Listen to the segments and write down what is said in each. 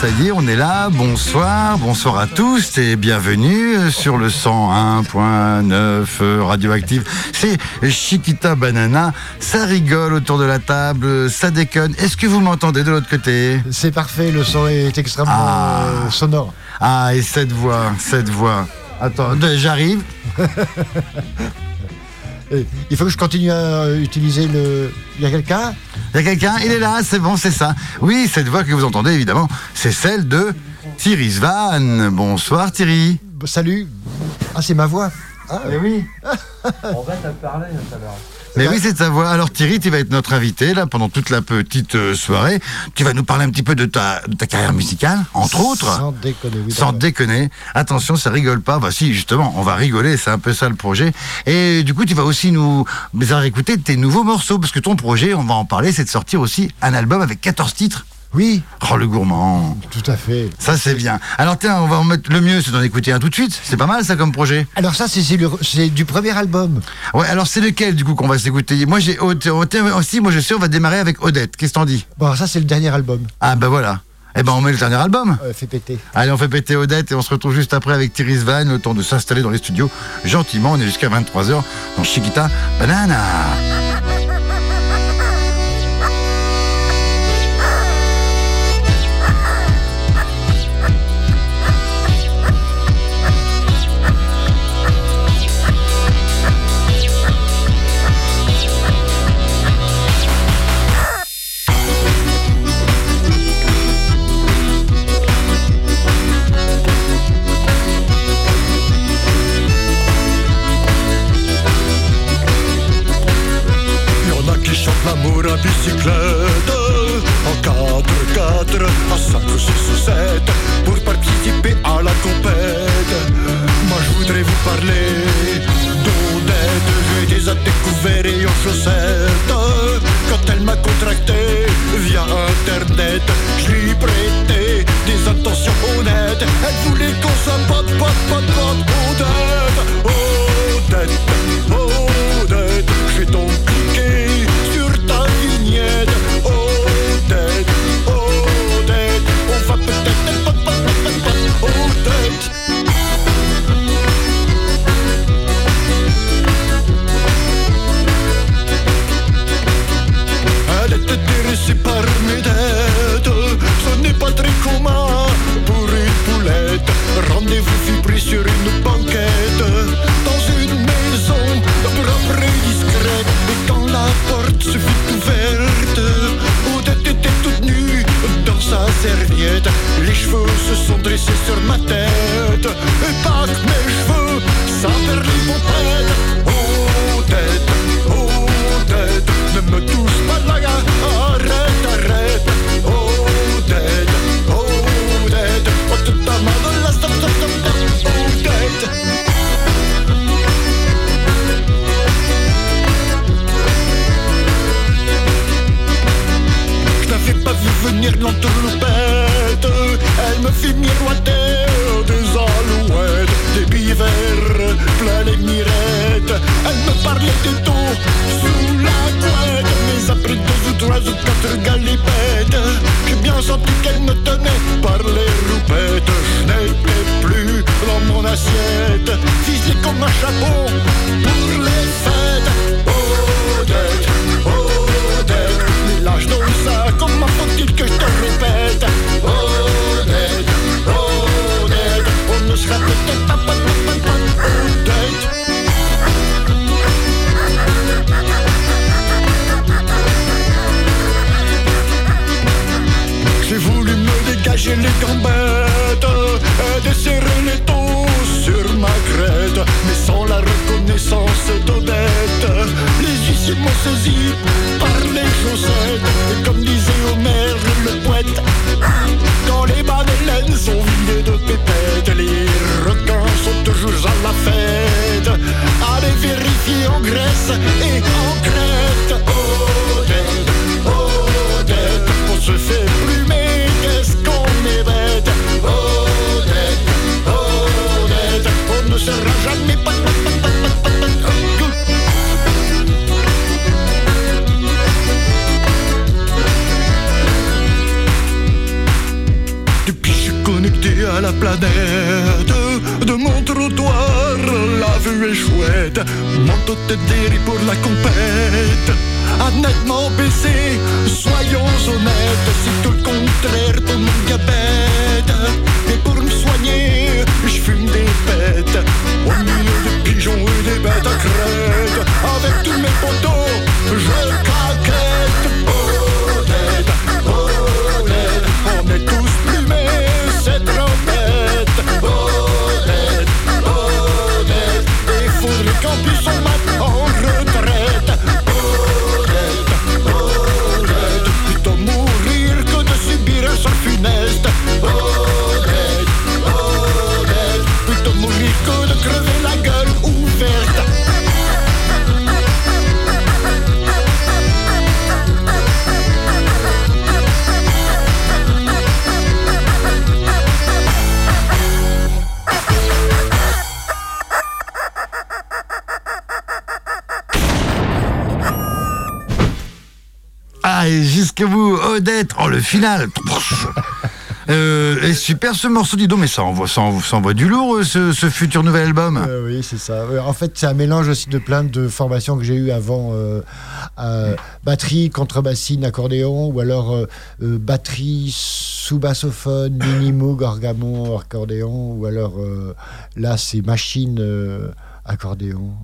ça y est, on est là. Bonsoir, bonsoir à tous et bienvenue sur le 101.9 Radioactive. C'est Chiquita Banana. Ça rigole autour de la table, ça déconne. Est-ce que vous m'entendez de l'autre côté? C'est parfait, le son est extrêmement Ah. euh, sonore. Ah, et cette voix, cette voix. Attends, j'arrive. Il faut que je continue à utiliser le. Il y a quelqu'un? Il y a quelqu'un Il est là, c'est bon, c'est ça. Oui, cette voix que vous entendez, évidemment, c'est celle de Thierry Svan. Bonsoir Thierry. Salut. Ah, c'est ma voix. Ah, Eh oui. On va t'en parler tout à l'heure. Mais oui, c'est ta voix. Alors Thierry, tu vas être notre invité là pendant toute la petite euh, soirée. Tu vas nous parler un petit peu de ta, de ta carrière musicale, entre autres. Sans déconner, oui. Sans déconner. Attention, ça rigole pas. Bah si, justement, on va rigoler. C'est un peu ça le projet. Et du coup, tu vas aussi nous faire écouter tes nouveaux morceaux parce que ton projet, on va en parler, c'est de sortir aussi un album avec 14 titres. Oui, Oh le gourmand. tout à fait. Ça c'est bien. Alors tiens, on va en mettre le mieux, c'est d'en écouter un tout de suite. C'est pas mal ça comme projet. Alors, ça, c'est c'est le- c'est du premier album. Ouais, alors c'est lequel du coup qu'on va s'écouter? Moi j'ai aussi, moi je sais, on va démarrer avec Odette. Qu'est-ce que t'en dis? Bon, ça, c'est le dernier album. Ah bah voilà. Eh ben on met le dernier album. Euh, fait péter. Allez, on fait péter Odette et on se retrouve juste après avec Thierry Svan, le temps de s'installer dans les studios. Gentiment, on est jusqu'à 23h dans Chiquita Banana. Odette. Oh, le final. Euh, et super ce morceau, dis donc, mais ça envoie, ça envoie, du lourd, euh, ce, futur nouvel album. Euh, oui, c'est ça. En fait, c'est un mélange aussi de plein de formations que j'ai eues avant. euh, batterie, contrebassine, accordéon, ou alors batterie, sous-bassophone, mini-moog, orgamon, accordéon, ou alors là, c'est machine, accordéon,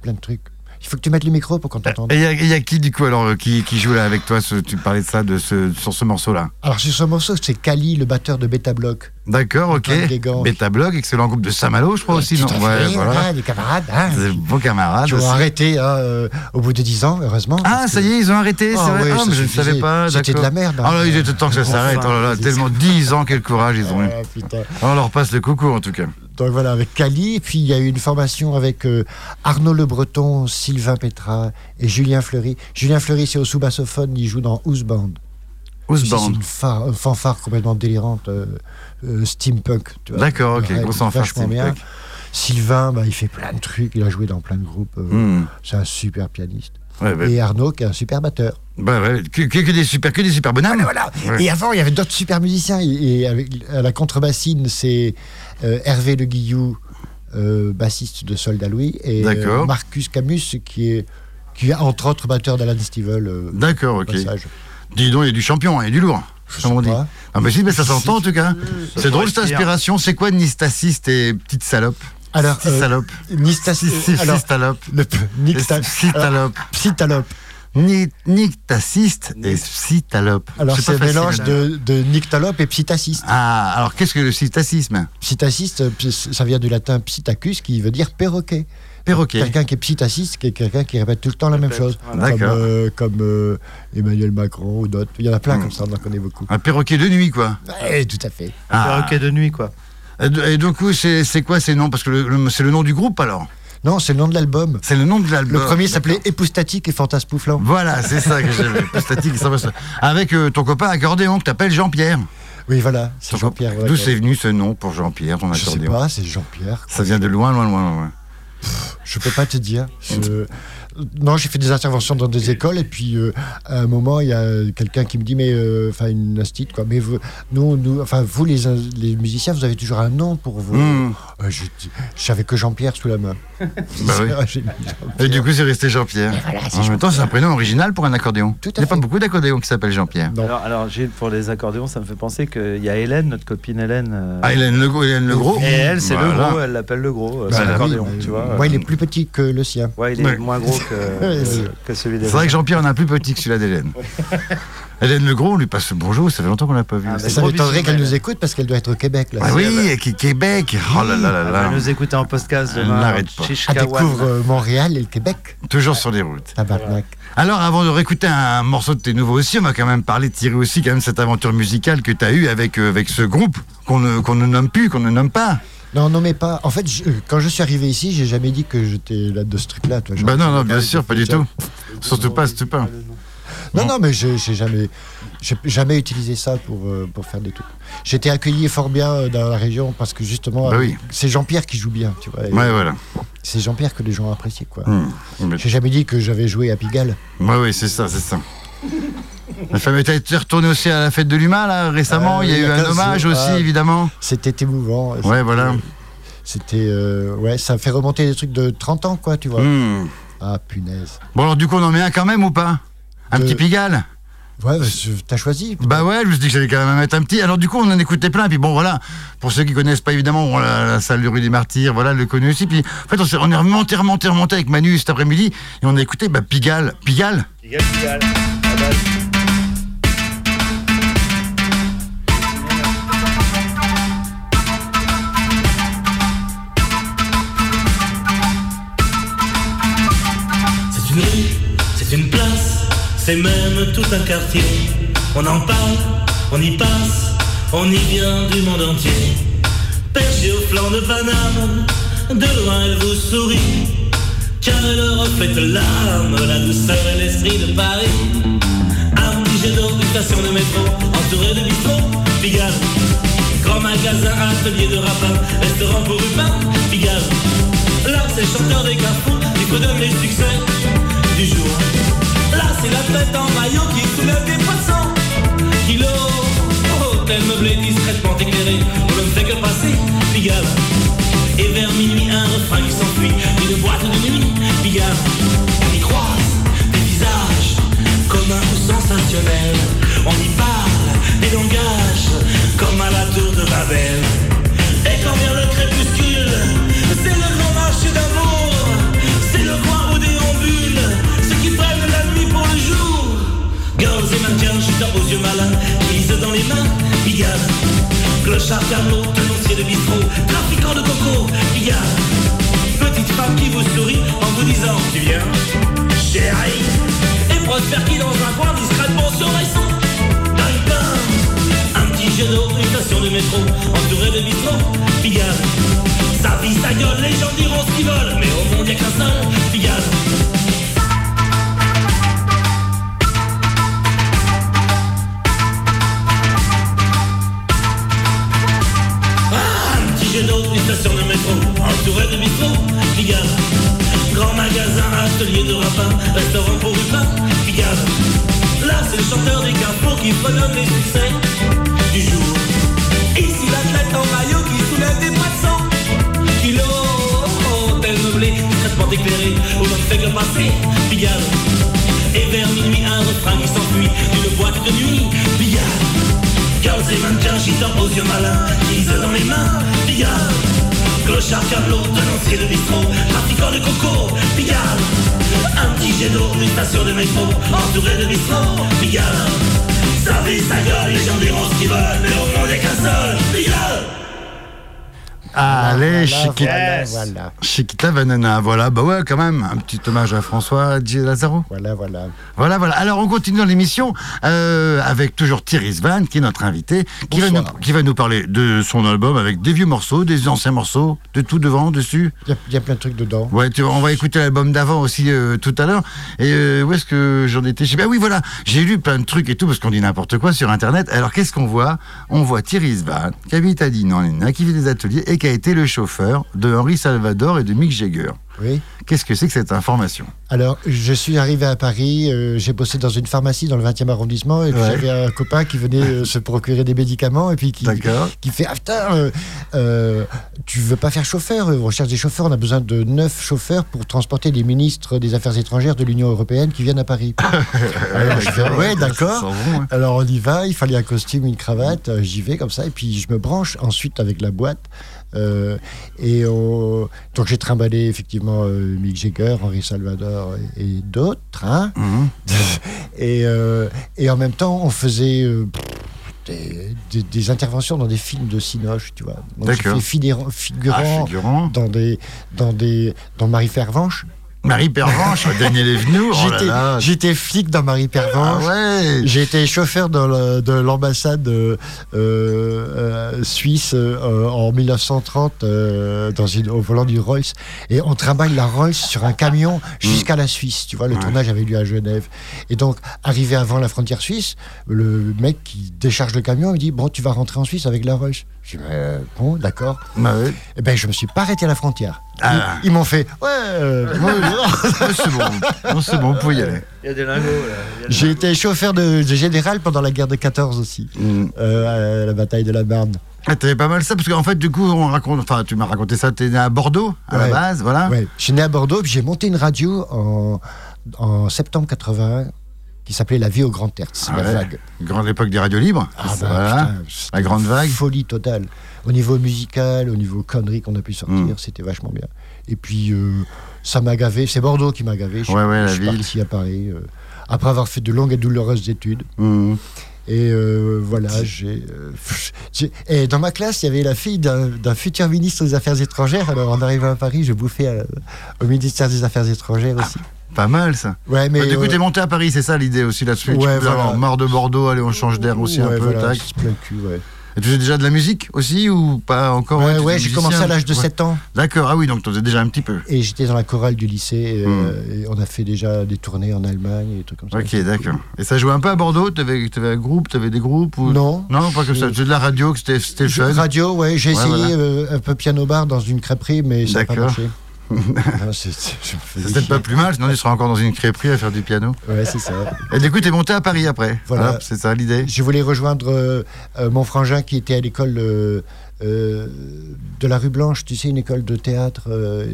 plein de trucs. Il faut que tu mettes le micro pour qu'on t'entende. Et il y, a- il y a qui, du coup, alors, euh, qui, qui joue là avec toi ce- Tu parlais de ça, de ce, sur ce morceau-là? Alors, sur ce morceau, c'est Kali, le batteur de Beta Block. D'accord, ok. Plein d'élégance. Beta Blog, excellent groupe de Saint-Malo, je crois aussi, non Ouais, voilà. hein, des camarades. Hein, Des bons camarades. qui ont aussi. arrêté hein, euh, au bout de 10 ans, heureusement. Ah, ça que- y est, ils ont arrêté, c'est Ah vrai. Ah, mais je ne savais pas. C'était de la merde, hein. Ah là, il était temps que ça s'arrête. Oh tellement 10 ans, quel courage ils ont eu. Ah. On leur passe le coucou en tout cas. Donc voilà, avec Cali, et puis il y a eu une formation avec euh, Arnaud Le Breton, Sylvain Petra et Julien Fleury. Julien Fleury, c'est au sous-bassophone, il joue dans House Band. House C'est une fa- euh, fanfare complètement délirante, euh, euh, steampunk. tu vois. D'accord, ok, grosse fanfare vachement bien. steampunk. Sylvain, bah, il fait plein de trucs, il a joué dans plein de groupes. euh, Hmm. C'est un super pianiste. Ouais. Et Arnaud, qui est un super batteur. Bah ouais, que, que- des super, que des super bonhommes. Voilà. Ouais. Et avant, il y avait d'autres super musiciens. Et, et avec, à la contrebassine, c'est euh, Hervé Le Guillou, euh, bassiste de Soldat Louis, et euh. Marcus Camus, qui est, qui est entre autres batteur d'Alan Stivell. euh, D'accord, ok. passage. Dis donc, il y a du champion, il y a du lourd. Je Comme on sais dit. pas. Ah bah si, mais ça s'entend en tout cas. C'est drôle cette inspiration. C'est quoi Nistaciste et petite salope Alors, Petite euh, salope. Si, alors, si, salope. Nixta- alors, Psytalope. Psytalope. Ni- Nictaciste et psytalope. Alors, c'est un mélange hein. de, de nyctalope et psittaciste. Ah, alors qu'est-ce que le cytacisme Psittaciste, euh, ça vient du latin psittacus, qui veut dire perroquet. Perroquet. Quelqu'un qui est psittaciste, qui est quelqu'un qui répète tout le temps la même chose. voilà. Comme, D'accord. euh, comme euh, Emmanuel Macron ou d'autres. Il y en a plein Hmm. comme ça, on en connaît beaucoup. Un perroquet de nuit, quoi. Ouais, tout à fait. Ah. Perroquet de nuit, quoi. Et Et du coup, c'est c'est quoi ces noms? Parce que le- le- c'est le nom du groupe alors? Non, c'est le nom de l'album. C'est le nom de l'album. Le premier s'appelait. Époustatique et Fantaspouflant. Voilà, c'est ça que j'avais. Statique, ça va, ça. Avec euh, ton copain accordéon que t'appelles Jean-Pierre. Oui, voilà, c'est Jean-Pierre. D'où c'est venu ce nom pour Jean-Pierre, ton Je sais accordéon? pas, c'est Jean-Pierre. Ça vient de loin, loin, loin, loin. Je peux pas te dire. Non, j'ai fait des interventions dans des écoles et puis euh, à un moment il y a quelqu'un qui me dit mais euh, enfin une astite quoi. Mais vous, nous, nous, enfin vous les, les musiciens, vous avez toujours un nom pour vous. Mmh. Euh, je, je savais que Jean-Pierre sous la main. Bah oui. Et du coup, c'est resté Jean-Pierre. voilà, c'est En même temps, c'est un prénom original pour un accordéon. Tout à Il n'y a pas beaucoup d'accordéons qui s'appellent Jean-Pierre. Non. Alors, alors Gilles, pour les accordéons, ça me fait penser qu'il y a Hélène, notre copine Hélène. euh, Ah, Hélène Legros, Hélène Legros. et elle, c'est le gros, elle l'appelle le gros, Bah, c'est oui, l'accordéon, mais tu vois. Moi, il est plus petit que le sien. Ouais, il est Ouais. moins gros que, c'est- que celui C'est d'Hélène. vrai que Jean-Pierre en a un plus petit que celui-là d'Hélène. Hélène Legros, on lui passe le bonjour, ça fait longtemps qu'on l'a pas vu. Ah, Ça m'étonnerait qu'elle nous écoute parce qu'elle doit être au Québec là. Ah oui, et qui- Québec. Oh là là là Elle là. va nous écouter en podcast Elle demain. n'arrête pas. Elle découvre euh, Montréal et le Québec. Toujours sur les routes. Tabarnak. Alors, avant de réécouter un morceau de tes nouveaux aussi, on va quand même parler de Thierry aussi, quand même, cette aventure musicale que tu as eue avec, euh, avec ce groupe qu'on ne, qu'on ne nomme plus, qu'on ne nomme pas. Non, non, mais pas. En fait, je- quand je suis arrivé ici, j'ai jamais dit que j'étais là de ce truc-là. Bah non, non, j'ai bien sûr, pas du tout. Surtout pas, surtout pas. Non, non, mais j'ai jamais, j'ai jamais utilisé ça pour, euh, pour faire des trucs. J'étais accueilli fort bien euh, dans la région parce que justement, Bah oui. c'est Jean-Pierre qui joue bien, tu vois. Ouais, voilà. C'est Jean-Pierre que les gens apprécient, quoi. Mais- J'ai jamais dit que j'avais joué à Pigalle. Ouais, oui, c'est ça, c'est ça. La femme était retournée aussi à la fête de l'humain, là, récemment. Euh, il y a il y eu un 15 hommage jours, aussi, ah. évidemment. C'était émouvant. Ouais, C'était- voilà. C'était, euh, ouais, ça fait remonter des trucs de 30 ans, quoi, tu vois. Hum. Ah, punaise. Bon, alors, du coup, on en met un quand même ou pas? Un De- petit Pigalle? Ouais, bah, t'as choisi. Bah ouais, je me suis dit que j'allais quand même mettre un petit. Alors du coup, on en écoutait plein. Puis bon, voilà, pour ceux qui connaissent pas évidemment, bon, la, la salle de rue des Martyrs, voilà, le connu aussi. Puis en fait, on, s'est- on est remonté, remonté, remonté avec Manu cet après-midi et on a écouté bah, Pigalle. Pigalle? Pigalle, Pigalle. C'est même tout un quartier. On en parle, on y passe, on y vient du monde entier. Perché au flanc de Paname, de loin elle vous sourit. Car elle reflète l'âme, la douceur et l'esprit de Paris. Un petit station de métro, entouré de bistrots, Pigalle. Grand magasin, atelier de rapin, restaurant pour Rupin, Pigalle. Là, c'est chanteur des carrefours, qui vous donne les succès du jour. C'est la tête en maillot qui soulève des poissons. Kilo, hôtel meublé discrètement éclairé, on ne fait que passer, Pigalle. Et vers minuit, un refrain qui s'enfuit d'une boîte de nuit, Pigalle. On y croise des visages communs ou sensationnels. On y parle des langages comme à la tour de Babel. Et quand vient le crépuscule, c'est le grand marché d'amour. C'est le coin où déambulent Girls et mannequins, chutant aux yeux malins, lisent dans les mains, Pigalle. Clochard, Carlot, tenancier de bistrot, trafiquant de coco, Pigalle. Petite femme qui vous sourit en vous disant Tu viens, chérie Et Prosper qui dans un coin discrètement surveille son. Un petit jet d'eau, une station de métro Entouré de bistrot, Pigalle Sa vie, sa gueule, les gens diront ce qu'ils veulent Mais au monde y'a qu'un seul, Pigalle entouré de bistrots, Pigalle. Grand magasin, atelier de rapin, restaurant pour Rupin, Pigalle. Là, c'est le chanteur des carrefours qui fredonne les succès du jour. Ici, l'athlète en maillot qui soulève des poissons. Kilo, hôtel meublé, discrètement éclairé, où l'on fait que passer, Pigalle. Et vers minuit, un refrain qui s'enfuit d'une boîte de nuit, Pigalle. Girls et mannequins gitant aux yeux malins, lisent dans les mains, Pigalle. Clochard, câbleau, tenancier de bistrot, trafiquant de coco, Pigalle. Un petit jet d'eau, une station de métro, entouré de bistrot, Pigalle. Sa vie, sa gueule, les gens diront ce qu'ils veulent, mais au monde y'a qu'un seul, Pigalle. Allez, Voilà, Chiquita, voilà, voilà, Chiquita Banana. Voilà, bah ouais, quand même, un petit hommage à François G. Lazaro. voilà, voilà. Voilà, voilà. Alors, on continue dans l'émission euh, avec toujours Thierry Svan, qui est notre invité, qui va, nous, qui va nous parler de son album avec des vieux morceaux, des anciens morceaux, de tout devant, dessus. Il y, y a plein de trucs dedans. Ouais, tu, on va écouter l'album d'avant aussi euh, tout à l'heure. Et euh, où est-ce que j'en étais? Je pas. Oui, voilà. J'ai lu plein de trucs et tout parce qu'on dit n'importe quoi sur Internet. Alors qu'est-ce qu'on voit? On voit Thierry Svan, qui habite à Dinan, qui fait des ateliers et qui a été le chauffeur de Henri Salvador et de Mick Jagger. Oui. Qu'est-ce que c'est que cette information? Alors, je suis arrivé à Paris, euh, j'ai bossé dans une pharmacie dans le 20e arrondissement, et puis Ouais. j'avais un copain qui venait euh, se procurer des médicaments, et puis qui, qui fait Ah putain, euh, euh, tu veux pas faire chauffeur? On recherche des chauffeurs, on a besoin de neuf chauffeurs pour transporter les ministres des Affaires étrangères de l'Union européenne qui viennent à Paris. Alors, je fais Ouais, d'accord. Bon, hein. Alors on y va, il fallait un costume, une cravate, j'y vais comme ça, et puis je me branche ensuite avec la boîte. Euh, et on- donc j'ai trimballé effectivement euh, Mick Jagger, Henri Salvador et, et d'autres. hein. Mhm. et, euh, et en même temps, on faisait des, des- des interventions dans des films de Cinoche, tu vois. Donc j'ai fait figurant, Ah, figurant dans des dans des dans Marie Pervenche. Marie Pervenche, Daniel Evenour. oh J'étais j'étais flic dans Marie Ah Pervenche. ouais J'ai été chauffeur dans le- de l'ambassade euh, euh, suisse euh, en 1930 euh, dans une, au volant du Rolls et on trimballe la Rolls sur un camion jusqu'à la Suisse. Tu vois, le Ouais. tournage avait lieu à Genève. Et donc, arrivé avant la frontière suisse, le mec qui décharge le camion il dit Bon, tu vas rentrer en Suisse avec la Rolls. Je dis Bon, d'accord. Bah ouais. Et ben, je me suis pas arrêté à la frontière. Ah. Ils, ils m'ont fait Ouais. euh, c'est bon. Non, c'est bon, vous pouvez y aller. Il y a des lingots. là. Il y a des J'ai lingots. été chauffeur de, de général pendant la guerre de 14 aussi. Mhm. euh, à la bataille de la Marne. Ah, T'avais pas mal ça, parce qu'en fait, du coup, on raconte, enfin, tu m'as raconté ça, t'es né à Bordeaux, à la Ouais. base, voilà. Ouais. Je suis né à Bordeaux, puis j'ai monté une radio en, en septembre 81 qui s'appelait La vie au Grand Hertz, Ah la ouais. vague. Grande époque des radios libres. Ah bah, voilà. putain, La grande vague. Folie totale. Au niveau musical, au niveau conneries qu'on a pu sortir, Mm. c'était vachement bien. Et puis, euh, ça m'a gavé. C'est Bordeaux qui m'a gavé. Je, Ouais, ouais, la je suis ville. parti à Paris. euh, après avoir fait de longues et douloureuses études. Mhm. Et euh, voilà, j'ai. et dans ma classe, il y avait la fille d'un futur ministre des Affaires étrangères. Alors, en arrivant à Paris, je bouffais au ministère des Affaires étrangères aussi. Pas mal ça. Ouais, mais. Bah, du coup, t'es monté à Paris, c'est ça l'idée aussi là-dessus. tu Ouais, peux voilà. avoir marre de Bordeaux, allez, on change d'air aussi un ouais, peu. voilà, tac. se cul, ouais. Et tu faisais déjà de la musique aussi ou pas encore Ouais, tu j'ai commencé à l'âge de Ouais. 7 ans. D'accord, ah oui, donc tu faisais déjà un petit peu. Et j'étais dans la chorale du lycée. Hmm. euh, et on a fait déjà des tournées en Allemagne et des trucs comme ça. Ok, d'accord. cool. Et ça jouait un peu à Bordeaux T'avais avais un groupe, t'avais des groupes ou... Non. Non, pas comme ça. C'était de la radio, c'était fun. radio, ouais, j'ai essayé voilà. euh, un peu piano-bar dans une crêperie, mais ça n'a pas marché. Non, c'est- pas plus mal, sinon tu seras encore dans une crêperie à faire du piano. Ouais, c'est ça. Et du coup, t'es monté à Paris après. Voilà. C'est ça l'idée. Je voulais rejoindre euh, euh, mon frangin qui était à l'école euh, euh, de la rue Blanche, tu sais, une école de théâtre,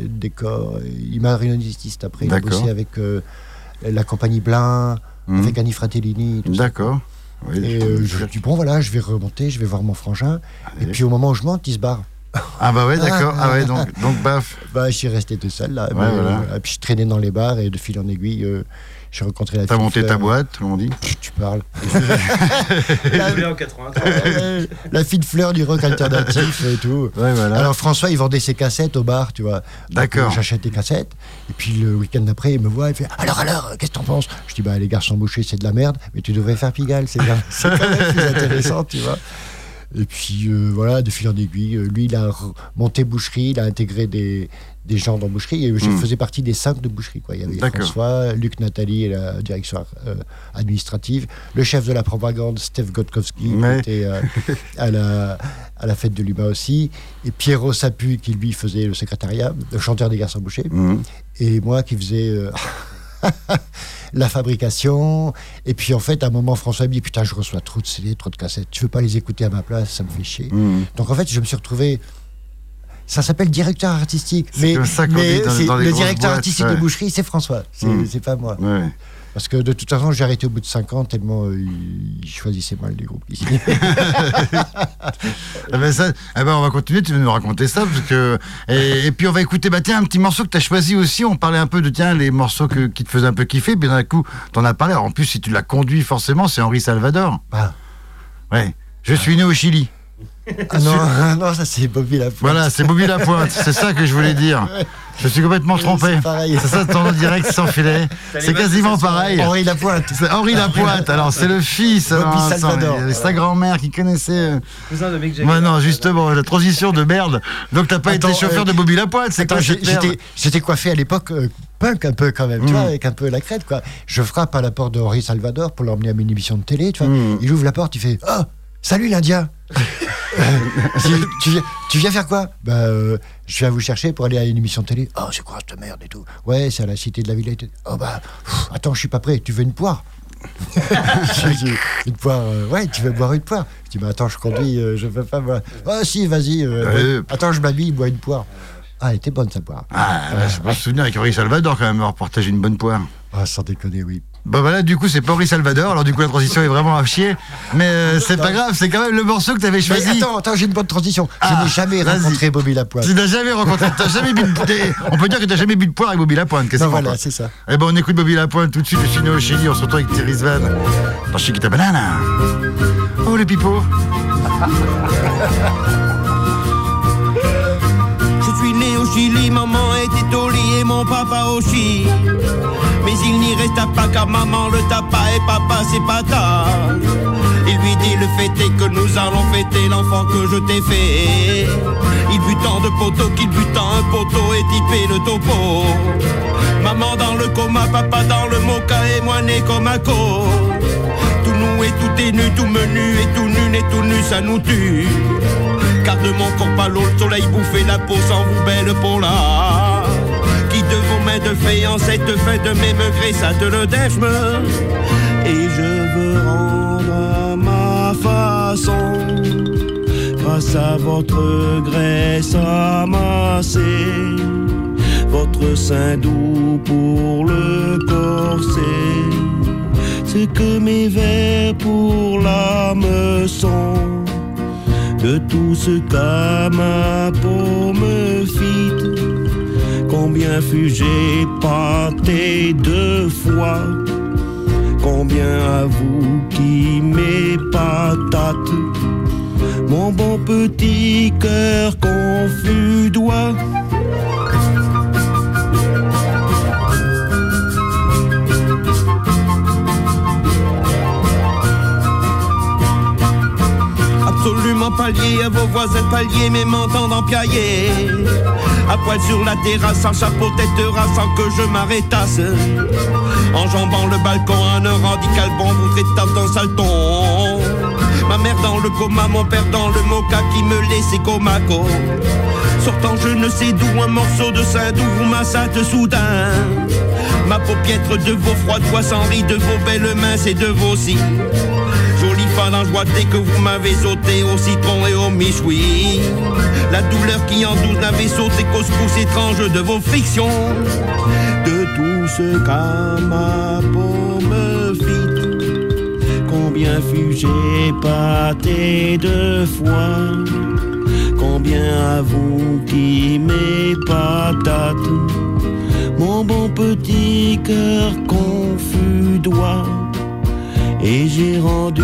décor. Il m'a marionnettiste après. Il a bossé avec la compagnie Blin, Mhm. avec Annie Fratellini. D'accord. Oui, Et je- je dis, bon, voilà, je vais remonter, je vais voir mon frangin. Et puis au moment où je monte, il se barre. Ah bah ouais, d'accord. Ah ouais, donc, donc baf. Bah, je suis resté tout seul là. Ouais, voilà. euh, et puis je traînais dans les bars et de fil en aiguille, euh, j'ai rencontré la T'as monté ta Fleur. boîte, comme on dit. Tu, parles. Je voulais en 83. Euh, la fille de fleur du rock alternatif et tout. Ouais, voilà. Alors François, il vendait ses cassettes au bar, tu vois. D'accord. euh, J'achète des cassettes. Et puis le week-end d'après, il me voit, il fait Alors, alors, qu'est-ce que t'en penses? Je dis Bah, les garçons bouchés, c'est de la merde, mais tu devrais faire Pigalle, c'est bien- c'est quand même plus intéressant, tu vois. Et puis euh, voilà, de fil en aiguille, euh, lui, il a monté boucherie, il a intégré des, des gens dans boucherie. Et je Hmm. faisais partie des cinq de boucherie. Quoi. Il y avait. François, Luc Nathalie et la direction euh, administrative, le chef de la propagande, Steve Gotkowski, Ouais. qui était euh, à, la, à la fête de l'UMA aussi, et Pierrot Sapu, qui lui faisait le secrétariat, le chanteur des garçons bouchés, Mhm. et moi qui faisais la fabrication. Et puis en fait, à un moment, François me dit Putain, je reçois trop de CD, trop de cassettes, tu veux pas les écouter à ma place, ça me fait chier. Mhm. Donc en fait, je me suis retrouvé. Ça s'appelle directeur artistique. Mais, ça dans- dans le directeur boîtes, artistique ouais. de boucherie, c'est François. C'est Mm. c'est pas moi. Ouais. Parce que de toute façon, j'ai arrêté au bout de 5 ans tellement euh, il choisissait mal les groupes. ici. Ah ben ça, eh ben on va continuer, tu veux nous raconter ça, parce que et, et puis on va écouter bah tiens un petit morceau que tu as choisi aussi. On parlait un peu de tiens les morceaux que, qui te faisaient un peu kiffer, puis d'un coup t'en as parlé. Alors, en plus si tu l'as conduit forcément, c'est Henri Salvador. Ah. Ouais. Je suis né au Chili. Ah non, non, ça c'est Bobby Lapointe. Voilà, c'est Bobby Lapointe. C'est ça que je voulais dire. Je suis complètement trompé. C'est pareil. C'est ça ton direct sans filet. C'est quasiment pareil. Henri Lapointe. C'est Henri Lapointe. Alors c'est le fils. C'est sa grand-mère qui connaissait. euh, Cousin de Mick Jagger. Ouais, non, justement, la transition de merde. Donc, t'as pas été chauffeur euh, de Bobby Lapointe, c'est j'étais coiffé à l'époque euh, punk un peu quand même, tu Mm. vois, avec un peu la crête quoi. Je frappe à la porte de Henri Salvador pour l'emmener à une émission de télé, tu vois. Mm. Il ouvre la porte, il fait Ah Salut l'Indien tu, tu viens, tu viens faire quoi? Bah, euh, je viens vous chercher pour aller à une émission de télé. Oh, c'est quoi cette merde et tout? Ouais, c'est à la Cité de la Villette. Oh, bah, pff, attends, je suis pas prêt. Tu veux une poire? Une poire euh, Ouais, tu veux boire une poire? Je dis, bah, attends, je conduis, euh, je veux pas boire. Ah, si, vas-y. Attends, je m'habille, bois une poire. Ah, elle était bonne, sa poire. Ah, bah, je me souviens avec Henri Salvador quand même avoir partagé une bonne poire. Ah, sans déconner, oui. Bah voilà, du coup, c'est pas Henri Salvador, alors du coup, la transition est vraiment à chier. Mais euh, c'est pas grave, c'est quand même le morceau que t'avais Mais choisi. attends, attends, j'ai une bonne transition. Ah, je n'ai jamais rencontré Bobby Lapointe. Tu n'as jamais rencontré, t'as jamais bu de, on peut dire que t'as jamais bu de poire avec Bobby Lapointe. Qu'est-ce voilà, c'est ça. Eh ben, on écoute Bobby Lapointe tout de suite de Chino au Chili. On se retrouve avec Thierry Svan dans Chiquita Banana. Oh, les pipeaux. Je suis né au Chili, maman était au lit et mon papa aussi. Mais il n'y resta pas car maman le tapa et papa c'est pas tard. Il lui dit le fait que nous allons fêter l'enfant que je t'ai fait. Il but tant de poteaux qu'il but tant un poteau et typé le topo. Maman dans le coma, papa dans le mocha et moi né comme un co. Tout nu et tout est nu, tout menu et tout nu et tout nu ça nous tue. Car de mon corps pas l'eau, le soleil bouffait la peau sans vous belle pour. De vos mains de faïence et te fait de mes ça te le dèche Et je veux rendre à ma façon, grâce à votre graisse amassée, votre sein doux pour le corset. Ce que mes vers pour l'âme sont de tout ce qu'à ma peau me fit. Combien fus-je épaté deux fois? Combien à vous qui m'épatate Mon bon petit cœur confus doit À vos voisins paliers, mais m'entendant piailler. À poil sur la terrasse, sans chapeau, tête rase, sans que je m'arrêtasse. Enjambant le balcon, un radical bon, vous traitant d'un salton. Ma mère dans le coma, mon père dans le mocha qui me laissait comaco. Sortant je ne sais d'où un morceau de sein d'où vous massate soudain. Ma paupiètre de vos froides voix sans riz, de vos belles mains, c'est de vos cils. Jolie joie dès que vous m'avez sauté au citron et au michoui. La douleur qui en douce n'avait sauté qu'au secousse étrange de vos frictions. De tout ce qu'à ma peau me fit. Combien fus-je épaté deux fois Combien à vous qui m'épatate Mon bon petit cœur confus doit et j'ai rendu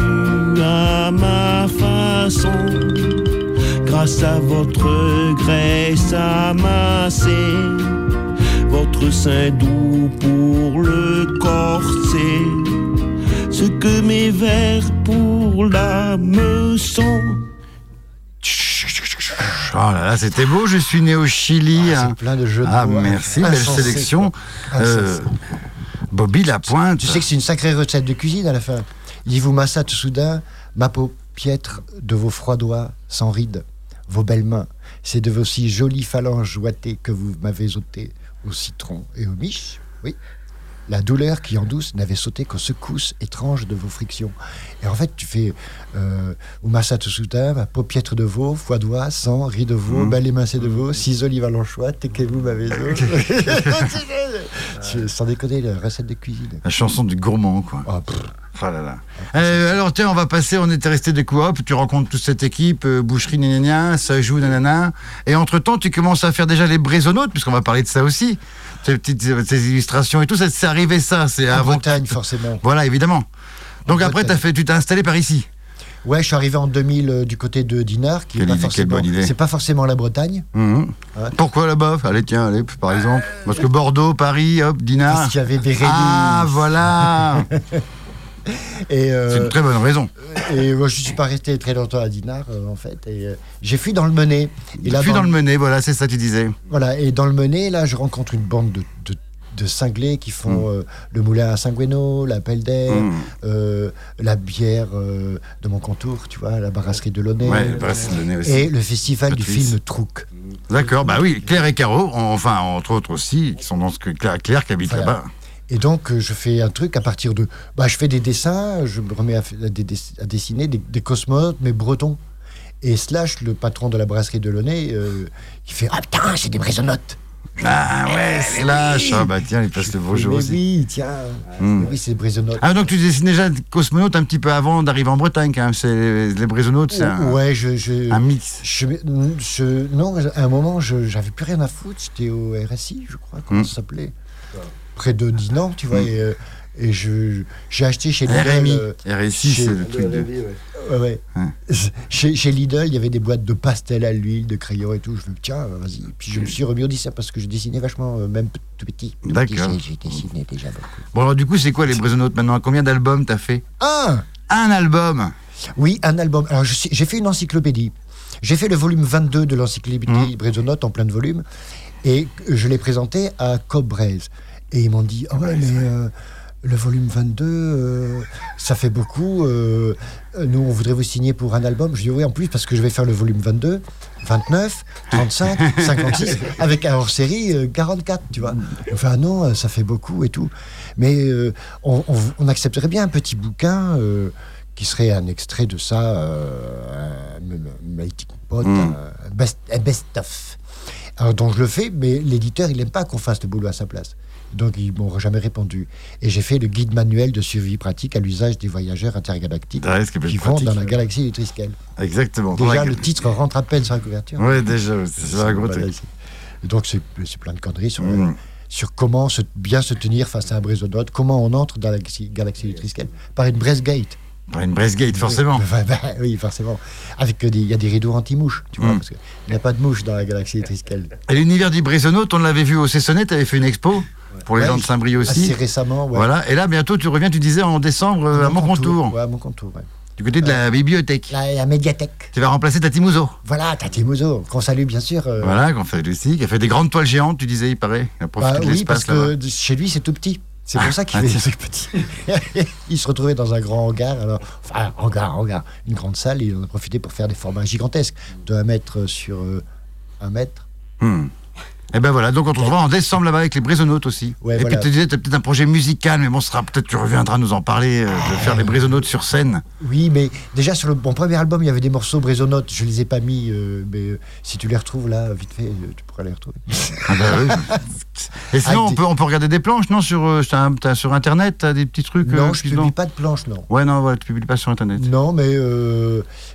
à ma façon, grâce à votre graisse amassée, votre sein doux pour le corset, ce que mes vers pour l'âme sont. Oh là là, c'était beau. Je suis né au Chili. Ah, hein. plein de jeux de Ah, merci, belle Insensé, sélection. Euh. Bobby Lapointe. Tu sais que c'est une sacrée recette de cuisine à la fin. Il vous massate soudain, ma peau piètre de vos froids doigts sans rides, vos belles mains. C'est de vos si jolies phalanges joitées que vous m'avez ôté au citron et au miche. Oui. La douleur qui en douce n'avait sauté qu'aux secousses étranges de vos frictions. Et en fait, tu fais euh, ou massate soudain, ma peau piètre de veau, foie doigt, sang, riz de veau, Mmh. émincée de veau, six olives à l'anchois, tequez-vous ma maison. Sans déconner, la recette de cuisine. La chanson du gourmand, quoi. Ah. Oh là là. Euh, alors tiens, on va passer, on était resté de coop, tu rencontres toute cette équipe, euh, boucherie, nanana, ça joue, nanana, et entre-temps, tu commences à faire déjà les brésonnautes, puisqu'on va parler de ça aussi, tes petites tes illustrations et tout, ça, c'est arrivé ça, c'est En. Bretagne, forcément. Voilà, évidemment. Donc En après, as fait, tu t'es installé par ici. Ouais, je suis arrivé en 2000 euh, du côté de Dinard, qui est Quelle pas pas forcément la Bretagne. Mhm. Ouais. Pourquoi là-bas? Allez, tiens, allez, par exemple. Parce que Bordeaux, Paris, hop, Dinard. Parce qu'il y avait Bérénice. Ah, voilà Et, euh, C'est une très bonne raison. et moi, je suis pas resté très longtemps à Dinard, euh, en fait. Et euh, j'ai fui dans le Menet. Et Tu fuis dans le menet, voilà, c'est ça que tu disais. Voilà, et dans le Menet, là, je rencontre une bande de, de- de cinglés qui font euh, le moulin à Saint-Guéno, la pelle d'air, Mm. euh, la bière euh, de mon contour, tu vois, la brasserie de Launay. Ouais. Et le festival du film Trouc. D'accord, bah oui, Claire et Caro, enfin, entre autres aussi, qui sont dans ce que Claire, Claire qui habite là-bas. Et donc, euh, je fais un truc à partir de. Bah, je fais des dessins, je me remets à, dessiner des, des cosmonautes, mais bretons. Et Slash, le patron de la brasserie de Launay, euh, qui fait Ah putain, c'est des brésonotes Ah ouais, Slash, ah bah tiens, il passe le beau jour Mais aussi. oui, tiens, Hmm. oui, c'est des brésonotes. Ah donc tu dessines déjà cosmonaute un petit peu avant d'arriver en Bretagne quand même, c'est les Brésonautes, c'est un, ouais, je. je un mix. je, je- non, à un moment, je j'avais plus rien à foutre. J'étais au RSI, je crois, comment Mm. ça s'appelait? Près de Dinan, tu vois. Mm. Et, euh, et je j'ai acheté chez Lidl. RMI, euh, RSI chez- c'est le truc de... Ouais, ouais. Ouais. Chez, chez Lidl, il y avait des boîtes de pastel à l'huile, de crayons et tout. Je me dis, tiens, vas-y. Puis je me suis remis au dessin parce que je dessinais vachement, euh, même tout petit. D'accord. j'ai- dessiné déjà beaucoup. Bon alors du coup c'est quoi les Brésonautes maintenant? Combien d'albums t'as fait? Un Un album Oui, un album. Alors, j'ai fait une encyclopédie. J'ai fait le volume 22 de l'encyclopédie Mmh. Brésonote en plein de volumes. Et je l'ai présenté à Cobrez. Et ils m'ont dit, ah ouais, mais euh, le volume 22, euh, ça fait beaucoup. euh, nous, on voudrait vous signer pour un album. Je dis, oui, en plus, parce que je vais faire le volume 22, 29, 35, 56, avec un hors-série euh, 44, tu vois. Enfin, non, euh, ça fait beaucoup et tout. Mais on, on- on accepterait bien un petit bouquin qui serait un extrait de ça, euh, un pot, Mm. un best- best-of. Alors, donc je le fais, mais l'éditeur, il n'aime pas qu'on fasse le boulot à sa place. Donc, ils m'ont jamais répondu. Et j'ai fait le guide manuel de survie pratique à l'usage des voyageurs intergalactiques ce qui vont pratique. dans la galaxie du Triskel. Exactement. Déjà, le titre rentre à peine sur la couverture. Ouais déjà, c'est un gros truc. Donc, c'est plein de conneries sur, Mm. sur comment se- bien se tenir face à un brésonote, comment on entre dans la galaxie, du Triskel. Par une Bresgate. Par une Brestgate forcément. Bah, bah, oui, forcément. Avec euh, il y a des rideaux anti-mouches, tu vois, Mm. parce qu'il n'y a pas de mouches dans la galaxie du Triskel. Et l'univers du Brésonaute, on l'avait vu au Cessonnet, t'avais fait une expo pour les Ouais, gens de Saint-Brieuc aussi. Assez récemment, ouais. Voilà, et là bientôt tu reviens, tu disais en décembre euh, à Montcontour, Ouais, à mon contour, ouais. du côté de la bibliothèque. La, la médiathèque. Tu vas remplacer Tati Mouzo. Voilà, Tati Mouzo, qu'on salue bien sûr. euh, Voilà, qu'on fait aussi, qui a fait des grandes toiles géantes, tu disais, il paraît. Il a profité bah de oui, parce que chez lui, c'est tout petit. C'est pour ça qu'il ah, fait des tiens. trucs petits. il se retrouvait dans un grand hangar, alors, enfin, hangar, hangar, une grande salle, et il en a profité pour faire des formats gigantesques, de 1 mètre sur 1 mètre. Hmm. Et ben voilà, donc on te retrouvera en décembre là-bas avec les Brésonautes aussi. Ouais, et voilà. puis tu disais, tu as peut-être un projet musical, mais bon, sera peut-être tu reviendras nous en parler, euh, de faire les Brésonautes sur scène. Oui, mais déjà sur le, mon premier album, il y avait des morceaux brésonotes, je les ai pas mis, euh, mais euh, si tu les retrouves là, vite fait, tu pourras les retrouver. Ah bah oui. Et sinon, Avec on peut, on peut regarder des planches, non sur, t'as t'as sur Internet, t'as des petits trucs non, je publie pas de planche, non. Ouais, non, voilà, tu publies pas sur Internet. Non, mais,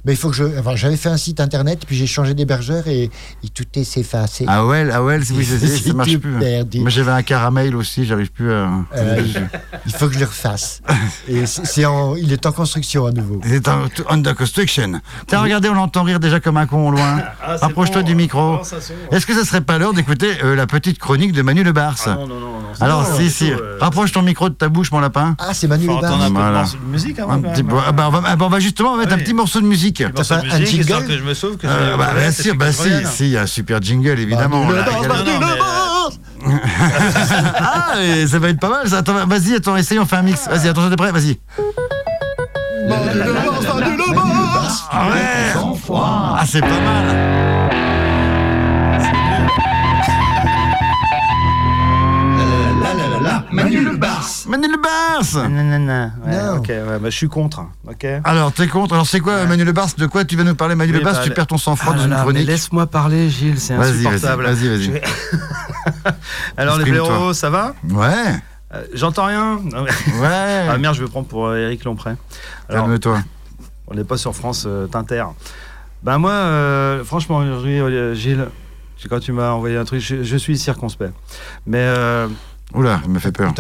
mais il faut que je. Enfin, j'avais fait un site internet, puis j'ai changé d'hébergeur et, et tout est s'effacer. Ah ouais, ah ouais, oui, c'est- ça marche plus. hein. perdu. Moi j'avais un caramel aussi, j'arrive plus à. Euh, il faut que je le refasse. Et c'est en, il est en construction à nouveau. C'est un- under construction. T'as regardé, on l'entend rire déjà comme un con au loin. Ah, bon, du euh, micro. Est-ce que ça serait pas l'heure d'écouter euh, la petite chronique de Manu Le Barse Ah non, non, non, Alors, si, si, euh, rapproche ton micro de ta bouche, mon lapin. Ah, c'est Manu un Voilà. de morceau de musique avant. Bah, on, va, bah, justement mettre un petit morceau de musique. Un jingle que je me sauve, Euh, bah, bien sûr, et bah que je si, il y a un super jingle évidemment. Non, mais- Lebar. ah, et ça va être pas mal. ça. Attends, vas-y, attends, essaye, on fait un mix. Vas-y, attention, t'es prêt Vas-y. Ah ouais Ah, c'est pas mal. Manu le Barse. Manu Le Barse Nanana. Ouais, Non. ok, ouais, bah, je suis contre. Ok. Alors, t'es contre Alors, c'est quoi, Manu Le Barse De quoi tu vas nous parler, Manu Oui, Le Barse bah, Tu perds ton sang-froid Ah dans là une mais chronique. Laisse-moi parler, Gilles, c'est insupportable. vas-y, vas-y. Alors, les blaireaux, ça va? Ouais, Euh, J'entends rien. Non, mais- ouais. Ah merde, je vais prendre pour euh, Eric Lompré. Alors, Calme-toi. on n'est pas sur France euh, Tinter. Ben moi, euh, franchement, aujourd'hui, Gilles, quand tu m'as envoyé un truc, je, je suis circonspect. Mais euh, Oula, il me fait peur.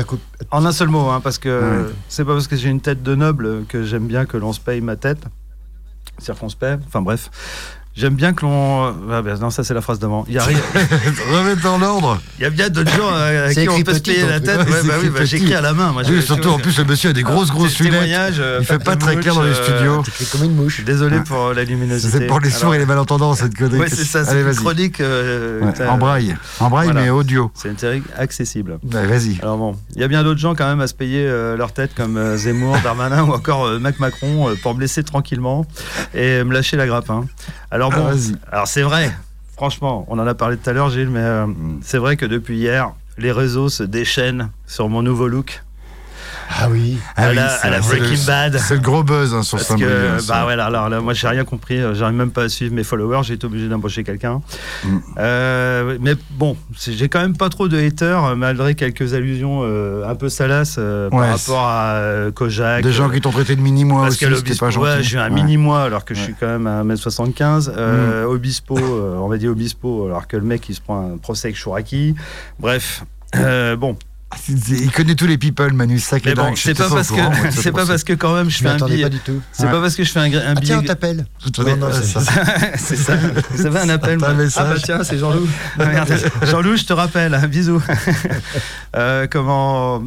En un seul mot, hein, parce que Ouais. c'est pas parce que j'ai une tête de noble que j'aime bien que l'on se paye ma tête. Circonspect, enfin bref. J'aime bien que l'on. Ah ben, non, ça c'est la phrase d'avant. Il y a, rien- Remettre en ordre. il y a bien d'autres gens euh, à qui on peut se payer la tête. Ouais, bah oui, bah, j'écris à la main. Moi, Oui, surtout, en plus, le monsieur a des grosses, Alors, grosses lunettes. euh, Il fait pas très clair dans les studios. euh, T'écris comme une mouche. désolé pour la luminosité. C'est pour les sourds et les malentendants, cette connerie. Ouais, c'est ça, c'est Allez, une vas-y. chronique. euh, Ouais, En braille. En braille, Voilà. mais audio. C'est une série accessible. Ouais, Vas-y. Alors bon, il y a bien d'autres gens quand même à se payer euh, leur tête comme euh, Zemmour, Darmanin ou encore euh, Mac Macron euh, pour me laisser tranquillement et me lâcher la grappe. hein. Alors Ah, bon, vas-y. alors c'est vrai, franchement, on en a parlé tout à l'heure Gilles, mais euh, Mm. c'est vrai que depuis hier, les réseaux se déchaînent sur mon nouveau look Ah oui. Ah à oui, la, c'est à la c'est Breaking le- Bad. C'est le gros buzz hein, sur Parce que, bah ouais, alors là, moi j'ai rien compris, euh, j'arrive même pas à suivre mes followers, j'ai été obligé d'embaucher quelqu'un. Mm. Euh, mais bon, j'ai quand même pas trop de haters, euh, malgré quelques allusions euh, un peu salaces euh, par rapport à Kojak. Des gens qui t'ont traité de mini-moi parce aussi, c'était pas gentil. ouais, j'ai un mini-moi alors que je suis quand même à 1m75. Euh, Obispo, on va dire Obispo, alors que le mec il se prend un procès avec Chouraki. Bref, bon, Il connaît tous les people, Manu, qui mais bon, c'est pas parce que c'est pas parce que quand même je Je fais un billet. pas du tout. C'est Ouais. pas parce que je fais un, un Ah tiens, on billet. t'appelle. Oui, Non, non, c'est- ça. Vous avez un appel message Ah bah tiens, c'est Jean-Loup. Ah. Jean-Loup, je te rappelle. hein, Bisous. Euh, comment.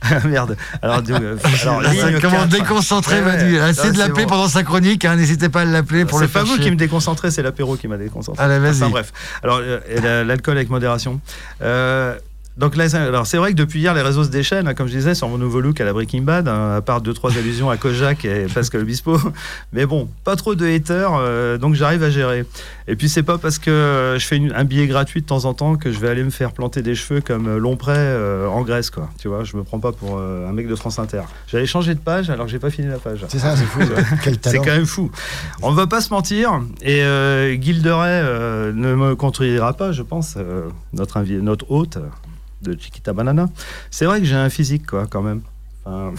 Ah, Merde. Alors, du- euh, alors Là, ça ligne commence 4. déconcentrer, Ouais, Manu. ouais. Essayez de l'appeler bon. pendant sa chronique, hein, n'hésitez pas à l'appeler pour le C'est pas vous qui me déconcentrez, c'est l'apéro qui m'a déconcentré. Allez, vas-y. Enfin bref. Alors, euh, l'alcool avec modération. Euh, donc là, alors c'est vrai que depuis hier, les réseaux se déchaînent, hein, comme je disais, sur mon nouveau look à la Breaking Bad, hein, à part deux trois allusions à Kojak et Pascal Obispo. Mais bon, pas trop de haters, euh, donc j'arrive à gérer. Et puis c'est pas parce que euh, je fais une- un billet gratuit de temps en temps que je vais aller me faire planter des cheveux comme euh, Lompré euh, en Grèce, quoi. Tu vois, je me prends pas pour euh, un mec de France Inter. J'allais changer de page alors que j'ai pas fini la page. C'est ça, c'est fou. Quel C'est quand même fou. On ne va pas se mentir. Et euh, ne me contredira pas, je pense, notre, notre hôte de Chiquita Banana. C'est vrai que j'ai un physique, quoi, quand même. Enfin,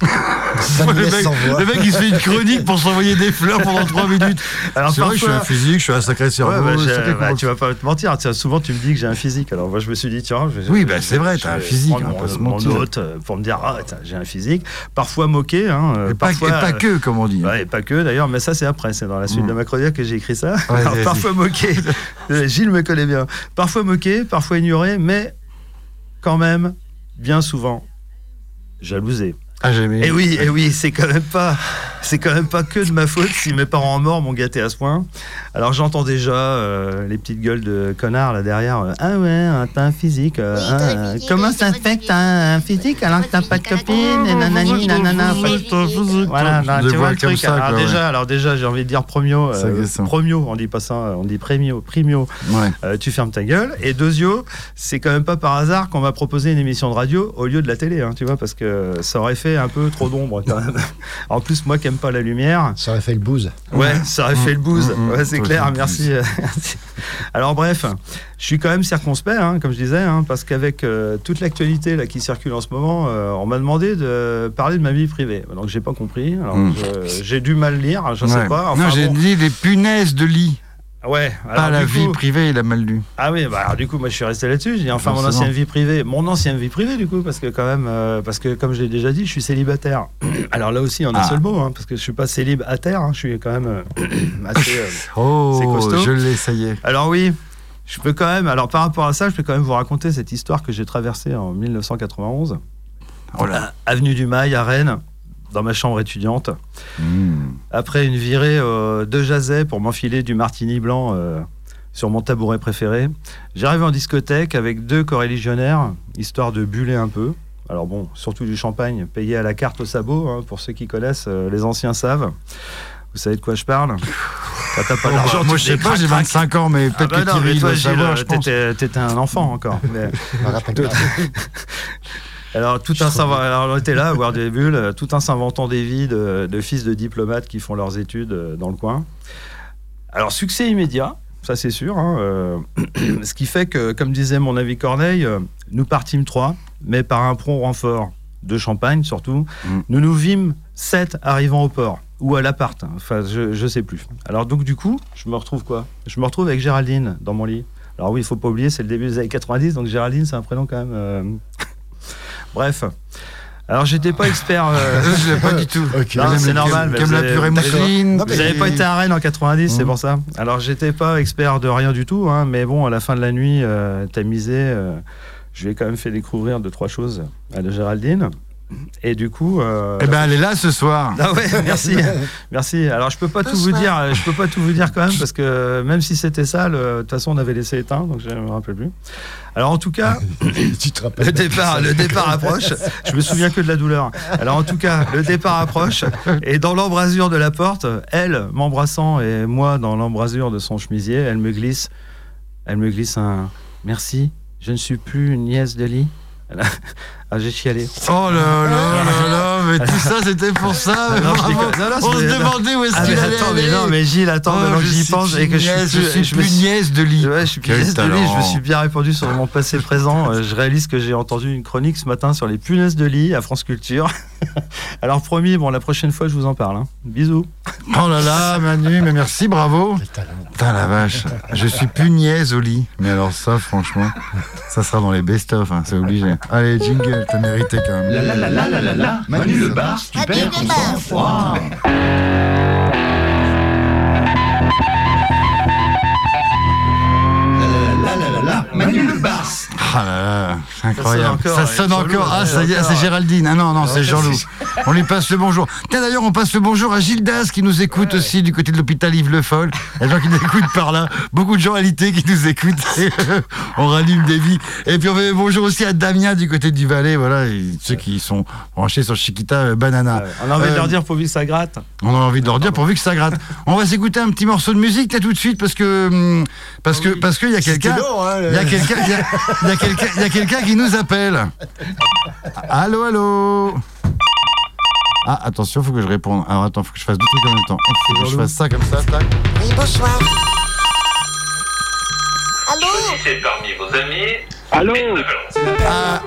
le, mec, le mec, il se fait une chronique pour s'envoyer des fleurs pendant 3 minutes. alors C'est vrai que je suis un physique, je suis un sacré cerveau. Ouais, bah, sacré bah, tu vas pas te mentir. Tiens, souvent, tu me dis que j'ai un physique. Alors, moi, je me suis dit, tiens, je vais, Oui, bah, c'est vrai, t'as un physique, prendre on va pas se mon, mentir. mon hôte euh, pour me dire, ah, j'ai un physique. Parfois moqué, hein, euh, Et pas, parfois, et pas que, comme on dit. Ouais, et pas que d'ailleurs, mais ça c'est après, c'est dans la suite Mm. de ma chronique que j'ai écrit ça. Ouais, Alors, vas-y. parfois moqué, Euh, Gilles me connaît bien. Parfois moqué, parfois ignoré, mais quand même, bien souvent, jalousé. Ah, j'aimais. Et oui, et oui, c'est quand même pas, c'est quand même pas que de ma faute si mes parents morts m'ont gâté à ce point. Alors j'entends déjà euh, les petites gueules de connards là derrière. euh, ah ouais, t'as un physique. euh, Oui, hein, t'as un physique, comment oui, ça t'as se fait que t'as un physique alors que t'as pas de copine et nanani nanana. Enfin, Voilà, tu vois le truc. ça, alors, quoi, déjà, alors déjà, j'ai envie de dire premio, euh, agressant. premio, on dit pas ça, on dit premio, primio. Ouais. euh, tu fermes ta gueule. Et deuxio, c'est quand même pas par hasard qu'on m'a proposé une émission de radio au lieu de la télé, hein, tu vois, parce que ça aurait fait un peu trop d'ombre quand même. en plus, moi qui aime pas la lumière, Ça aurait fait le booze. Ouais, ça aurait fait le booze. Mm, mm, Ouais, c'est clair, merci. Alors bref, je suis quand même circonspect, hein, comme je disais, hein, parce qu'avec euh, toute l'actualité là qui circule en ce moment, euh, on m'a demandé de parler de ma vie privée. Donc j'ai pas compris. Alors Mm. je- j'ai dû mal lire, je sais Ouais. pas. Enfin, non, j'ai bon. dit les punaises de lit, Ouais. pas la vie privée, il a mal lu. Ah oui, bah alors, du coup, moi je suis resté là-dessus. J'ai enfin mon ancienne vie privée, mon ancienne vie privée du coup, parce que quand même, euh, parce que comme je l'ai déjà dit, je suis célibataire. Alors là aussi, en un Ah. seul mot, hein, parce que je suis pas célibataire, hein, je suis quand même euh, assez. euh, Oh, costaud. je l'ai, ça y est. Alors oui, je peux quand même. Alors par rapport à ça, je peux quand même vous raconter cette histoire que j'ai traversée en 1991, Oh là. à- avenue du Mail à Rennes, dans ma chambre étudiante. Mmh. Après une virée euh, de Jazet pour m'enfiler du martini blanc euh, sur mon tabouret préféré, j'arrive en discothèque avec deux coreligionnaires, histoire de buller un peu. Alors bon, surtout du champagne payé à la carte au sabot, hein, pour ceux qui connaissent, euh, les anciens savent. Vous savez de quoi je parle? Quand t'as pas Oh, d'argent, bah, moi, je sais pas, j'ai décraques. 25 ans, mais Ah peut-être bah que non, mais toi, doit Gilles, savoir, je pense. t'étais t'étais un enfant encore. Mais- Alors, tout un alors, on était là à boire des bulles, euh, tout un s'inventant des vies de, de fils de diplomates qui font leurs études euh, dans le coin. Alors, succès immédiat, ça c'est sûr. hein, euh, ce qui fait que, comme disait mon ami Corneille, nous partîmes trois, mais par un prompt renfort de champagne surtout. Mm. Nous nous vîmes sept arrivant au port ou à l'appart. hein, Enfin, je, je sais plus. Alors, donc, du coup, je me retrouve quoi? Je me retrouve avec Géraldine dans mon lit. Alors, oui, il faut pas oublier, c'est le début des années 90, donc Géraldine, c'est un prénom quand même. euh, Bref. Alors, j'étais pas expert. euh, Je l'ai pas du tout. C'est normal, Comme vous la purée mousseline. Vous n'avez pas été à Rennes en 90, c'est pour ça. Alors, j'étais pas expert de rien du tout, hein, mais bon, à la fin de la nuit, euh, tamisé, euh, je lui ai quand même fait découvrir deux, trois choses à de Géraldine. Et du coup. euh, Eh ben, elle est là ce soir. Ah ouais, merci, merci. Alors je peux pas tout vous dire, je peux pas tout vous dire quand même parce que même si c'était ça, le- de toute façon on avait laissé éteindre, donc je me rappelle plus. Alors en tout cas, tu te rappelles le départ, le départ approche. Je me souviens que de la douleur. Alors en tout cas, le départ approche et dans l'embrasure de la porte, elle m'embrassant et moi dans l'embrasure de son chemisier, elle me glisse, elle me glisse un merci. Je ne suis plus une nièce de lit. Elle a- Ah, j'ai chialé. Oh là là là là, mais tout ça c'était pour ça. Non, bravo. Non, non, On se demandait où est-ce Ah, qu'il allait attends, mais aller. non, mais Gilles, attends, Oh, maintenant que j'y pense et que je suis je suis me plus nièce de lit. Ouais, je suis punaises de lit, je me suis bien répondu sur mon passé présent. Euh, Je réalise que j'ai entendu une chronique ce matin sur les punaises de lit à France Culture. Alors promis, bon, la prochaine fois, je vous en parle. hein. Bisous. Oh là là, Manu, mais merci, bravo. Putain la vache, je suis plus niaise au lit. Mais alors ça, franchement, ça sera dans les best-of, hein, c'est obligé. Allez, jingle, t'as mérité quand même. La la la la la la la, Manu le bar, tu perds ton Ah là là, c'est incroyable. sonne encore, Ça sonne encore. Ah, ça y est, encore. c'est Géraldine. Ah non, non, c'est Ouais, Jean-Loup. On lui passe le bonjour. Tiens, d'ailleurs, on passe le bonjour à Gildas qui nous écoute aussi du côté de l'hôpital Yves Le Foll. Il y a des gens qui nous écoutent par là. Beaucoup de gens à l'ité qui nous écoutent. on rallume des vies. Et puis on fait bonjour aussi à Damien du côté du Valais. Voilà, et ceux qui sont branchés sur Chiquita euh, Banana. Ouais, On a envie de Euh, leur dire pourvu que ça gratte. On a envie de leur dire pourvu que ça gratte. On va s'écouter un petit morceau de musique là tout de suite parce que hum, parce que parce qu'il y a quelqu'un hein, le- il y a quelqu'un il y a- a quelqu'un y a quelqu'un qui nous appelle. Allô allô. Ah attention faut que je réponde. Alors attends faut que je fasse deux trucs en même temps. Faut que je fasse ça comme ça. tac. Oui, bonsoir. Allô C'est parmi vos amis. Allô Ah,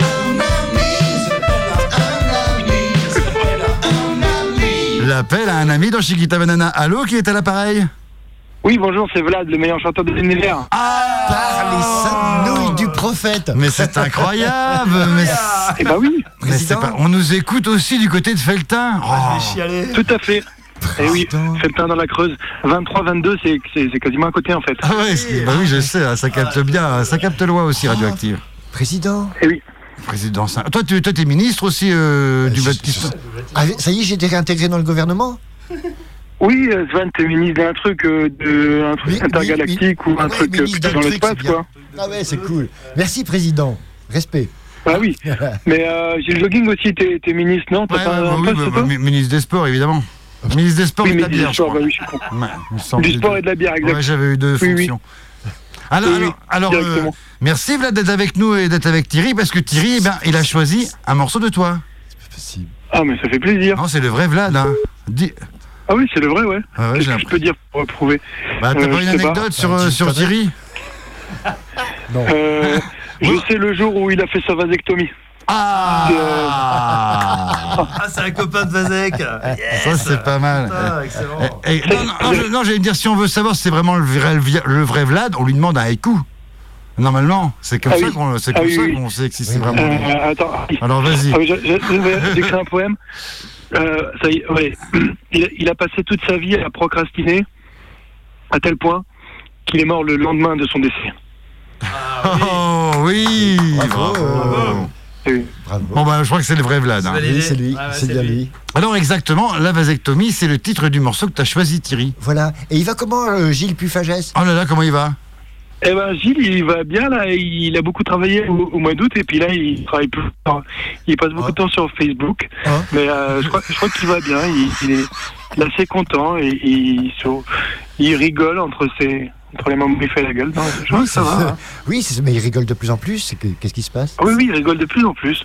L'appel à un ami dans Chiquita Banana. Allô qui est à l'appareil? Oui, bonjour, c'est Vlad, le meilleur chanteur de l'univers. Par les saintes nouilles du prophète. Mais c'est incroyable. mais Eh ben oui, mais c'est pas- on nous écoute aussi du côté de Feltin. Oh. Je vais chialer. tout à fait. Eh oui, plein dans la Creuse. 23-22, c'est c'est- c'est quasiment à côté en fait. Ah ouais, c'est- bah oui, je sais, ça capte bien, ça capte loin aussi radioactive. Président. Eh oui. Président, toi, tu toi, es ministre aussi euh, du je- Baptiste. Ah, ça y est, j'ai été réintégré dans le gouvernement Oui, euh, Sven, t'es ministre d'un truc, euh, de, un truc intergalactique ou un ouais, truc euh, dans l'espace, quoi. Ah ouais, c'est cool. Merci, président. Respect. Bah oui. Mais euh, Gilles Jogging aussi, t'es ministre, non? Ouais, pas ouais, un oui, poste, bah, bah, mi- ministre des Sports, évidemment. Ministre des Sports Oui, et de la bière, je bah oui, je. Ouais, Du sport et de la bière, exact. Ouais, j'avais eu deux Oui, oui. fonctions. Alors, Oui, oui, alors, alors, euh, merci Vlad d'être avec nous et d'être avec Thierry, parce que Thierry, eh ben, il a choisi un morceau de toi. Possible. Ah, mais ça fait plaisir. Non, c'est le vrai Vlad. Hein. Dis- Ah oui, c'est le vrai, ouais. Ah ouais, Qu'est-ce que je peux dire pour prouver Bah, t'as Euh, pas une pas. anecdote sur, Ah, tu sur Thierry? Non. euh, Je sais le jour où il a fait sa vasectomie. Ah Ah, c'est un copain de Vazek. Ça, c'est pas mal. Ah, excellent. Eh, eh, non, non, non, je- non, j'allais me dire, si on veut savoir si c'est vraiment le vrai, le vrai Vlad, on lui demande un haïku. Normalement, c'est comme Ah ça oui. qu'on Ah oui, sait que si c'est Oui, vraiment. Euh, attends. Alors vas-y. Ah écrit un poème. Euh, ça y est, ouais. il, a- il a passé toute sa vie à procrastiner à tel point qu'il est mort le lendemain de son décès. Oh oui, Bravo. bravo. Oui. Bravo. Bon bah je crois que c'est le vrai Vlad. hein. Oui, c'est lui. Ouais, c'est bien lui. lui. Alors exactement, la vasectomie, c'est le titre du morceau que t'as choisi, Thierry. Voilà. Et il va comment, euh, Gilles Pufagès Oh là là, comment il va? Eh ben Gilles, il va bien là. Il a beaucoup travaillé au, au mois d'août et puis là, il travaille plus. Il passe beaucoup Ah. de temps sur Facebook, Ah. mais euh, je crois, je crois qu'il va bien. Il, il est, assez content et, il rigole entre ses entre les moments où il fait la gueule. Non, je crois que ça va. hein. Oui, mais il rigole de plus en plus. Qu'est-ce qui se passe? Oui, oui, il rigole de plus en plus.